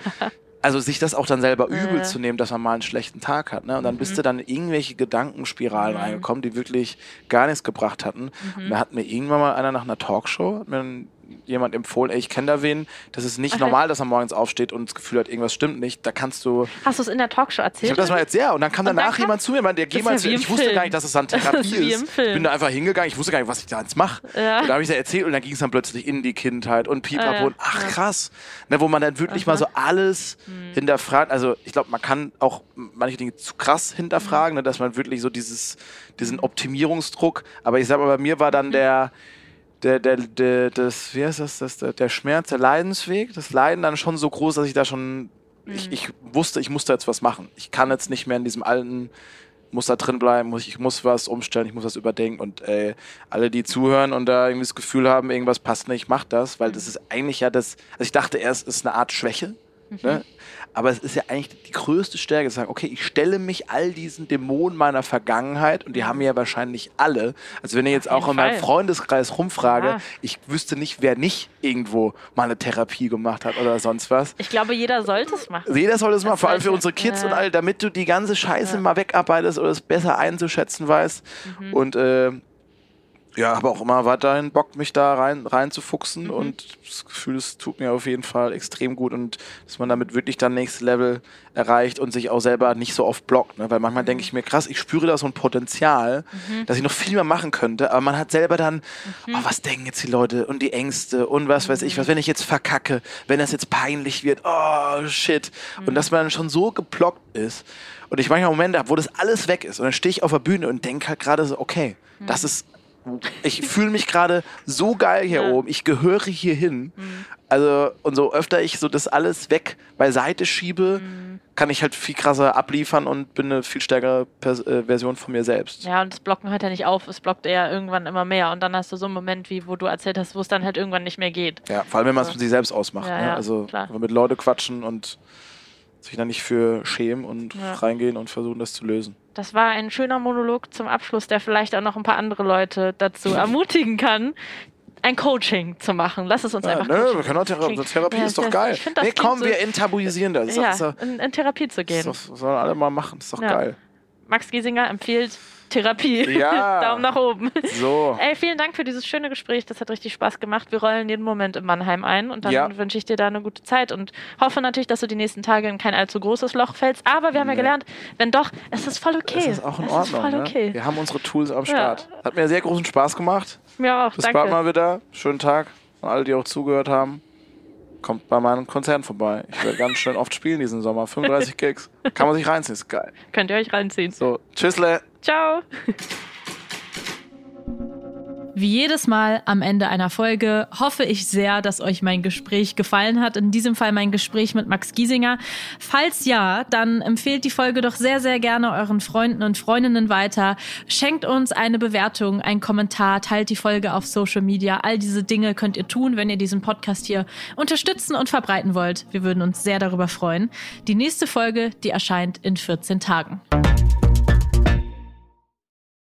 Also sich das auch dann selber übel Ja. zu nehmen, dass man mal einen schlechten Tag hat. Ne? Und dann Mhm. bist du dann in irgendwelche Gedankenspiralen reingekommen, die wirklich gar nichts gebracht hatten. Mhm. Und da hat mir irgendwann mal einer nach einer Talkshow, hat mir ein- jemand empfohlen, ey, ich kenne da wen, das ist nicht Okay. normal, dass er morgens aufsteht und das Gefühl hat, irgendwas stimmt nicht. Da kannst du Hast du es in der Talkshow ich erzählt? habe das mal erzählt und dann kam Und danach dann jemand zu mir, meinte, der geh mal ja zu, ich wusste Film. gar nicht, dass es dann Therapie ist ist. Ich bin da einfach hingegangen, ich wusste gar nicht, was ich da jetzt mache. Ja. Und da habe ich da erzählt und dann ging es dann plötzlich in die Kindheit und Pipapo Ah, ja. und ach Ja. krass, ne, wo man dann wirklich Aha. mal so alles Mhm. hinterfragt. Also ich glaube, man kann auch manche Dinge zu krass hinterfragen, Mhm. ne, dass man wirklich so dieses, diesen Optimierungsdruck, aber ich sag mal, bei mir war Mhm. dann der der, der, der, das, wie heißt das, das, der, der Schmerz, der Leidensweg, das Leiden dann schon so groß, dass ich da schon, Mhm. ich, ich wusste, ich muss da jetzt was machen. Ich kann jetzt nicht mehr in diesem alten Muster drin bleiben, muss, ich muss was umstellen, ich muss was überdenken und ey, alle, die zuhören und da irgendwie das Gefühl haben, irgendwas passt nicht, macht das, weil das ist eigentlich ja das, also ich dachte erst, es ist eine Art Schwäche, ne? aber es ist ja eigentlich die größte Stärke, zu sagen, okay, ich stelle mich all diesen Dämonen meiner Vergangenheit und die haben wir ja wahrscheinlich alle. Also wenn ich jetzt Auf auch in meinem. Freundeskreis rumfrage, Ja. ich wüsste nicht, wer nicht irgendwo mal eine Therapie gemacht hat oder sonst was. Ich glaube, jeder sollte es machen. Jeder soll das machen, vor allem für sollte- unsere Kids ja. und all, damit du die ganze Scheiße Ja. mal wegarbeitest oder es besser einzuschätzen weißt. Mhm. Und äh, ja, habe auch immer weiterhin Bock, mich da rein reinzufuchsen mhm. und das Gefühl, es tut mir auf jeden Fall extrem gut und dass man damit wirklich dann nächstes Level erreicht und sich auch selber nicht so oft blockt. Ne? Weil manchmal mhm. denke ich mir, krass, ich spüre da so ein Potenzial, mhm. dass ich noch viel mehr machen könnte, aber man hat selber dann, mhm. oh, was denken jetzt die Leute und die Ängste und was weiß ich, was, wenn ich jetzt verkacke, wenn das jetzt peinlich wird, oh shit. Und mhm. dass man dann schon so geblockt ist. Und ich manchmal Momente habe, wo das alles weg ist und dann stehe ich auf der Bühne und denke halt gerade so, okay, das mhm. ist ich fühle mich gerade so geil hier ja. oben. Ich gehöre hier hin. Mhm. Also, und so öfter ich so das alles weg beiseite schiebe, mhm. kann ich halt viel krasser abliefern und bin eine viel stärkere Pers äh, Version von mir selbst. Ja, und das Blocken hört ja nicht auf. Es blockt eher irgendwann immer mehr. Und dann hast du so einen Moment, wie wo du erzählt hast, wo es dann halt irgendwann nicht mehr geht. Ja, vor allem, wenn man es also. mit sich selbst ausmacht. Ja, ne? Also, klar. mit Leute quatschen und sich da nicht für schämen und reingehen und versuchen, das zu lösen. Das war ein schöner Monolog zum Abschluss, der vielleicht auch noch ein paar andere Leute dazu [laughs] ermutigen kann, ein Coaching zu machen. Lass es uns ja, einfach. Ne, wir können auch Thera Therapie ja, ist doch geil. Das, nee, komm, wir enttabuisieren das. Ja, in, in, Therapie zu gehen. Das sollen alle mal machen, das ist doch geil. Max Giesinger empfiehlt Therapie. Ja. [laughs] Daumen nach oben. So. Ey, vielen Dank für dieses schöne Gespräch. Das hat richtig Spaß gemacht. Wir rollen jeden Moment in Mannheim ein und dann ja. wünsche ich dir da eine gute Zeit und hoffe natürlich, dass du die nächsten Tage in kein allzu großes Loch fällst. Aber wir haben nee. ja gelernt, wenn doch, es ist voll okay. Es ist auch in es Ordnung. Ne? Okay. Wir haben unsere Tools am Start. Ja. Hat mir sehr großen Spaß gemacht. Mir auch. Bis danke. bald mal wieder. Schönen Tag. Und alle, die auch zugehört haben kommt bei meinem Konzern vorbei. Ich werde ganz schön oft spielen diesen Sommer. 35 [laughs] Gigs. Kann man sich reinziehen, ist geil. Könnt ihr euch reinziehen. So, tschüssle. Ciao. Wie jedes Mal am Ende einer Folge hoffe ich sehr, dass euch mein Gespräch gefallen hat. In diesem Fall mein Gespräch mit Max Giesinger. Falls ja, dann empfehlt die Folge doch sehr, sehr gerne euren Freunden und Freundinnen weiter. Schenkt uns eine Bewertung, einen Kommentar, teilt die Folge auf Social Media. All diese Dinge könnt ihr tun, wenn ihr diesen Podcast hier unterstützen und verbreiten wollt. Wir würden uns sehr darüber freuen. Die nächste Folge, die erscheint in 14 Tagen.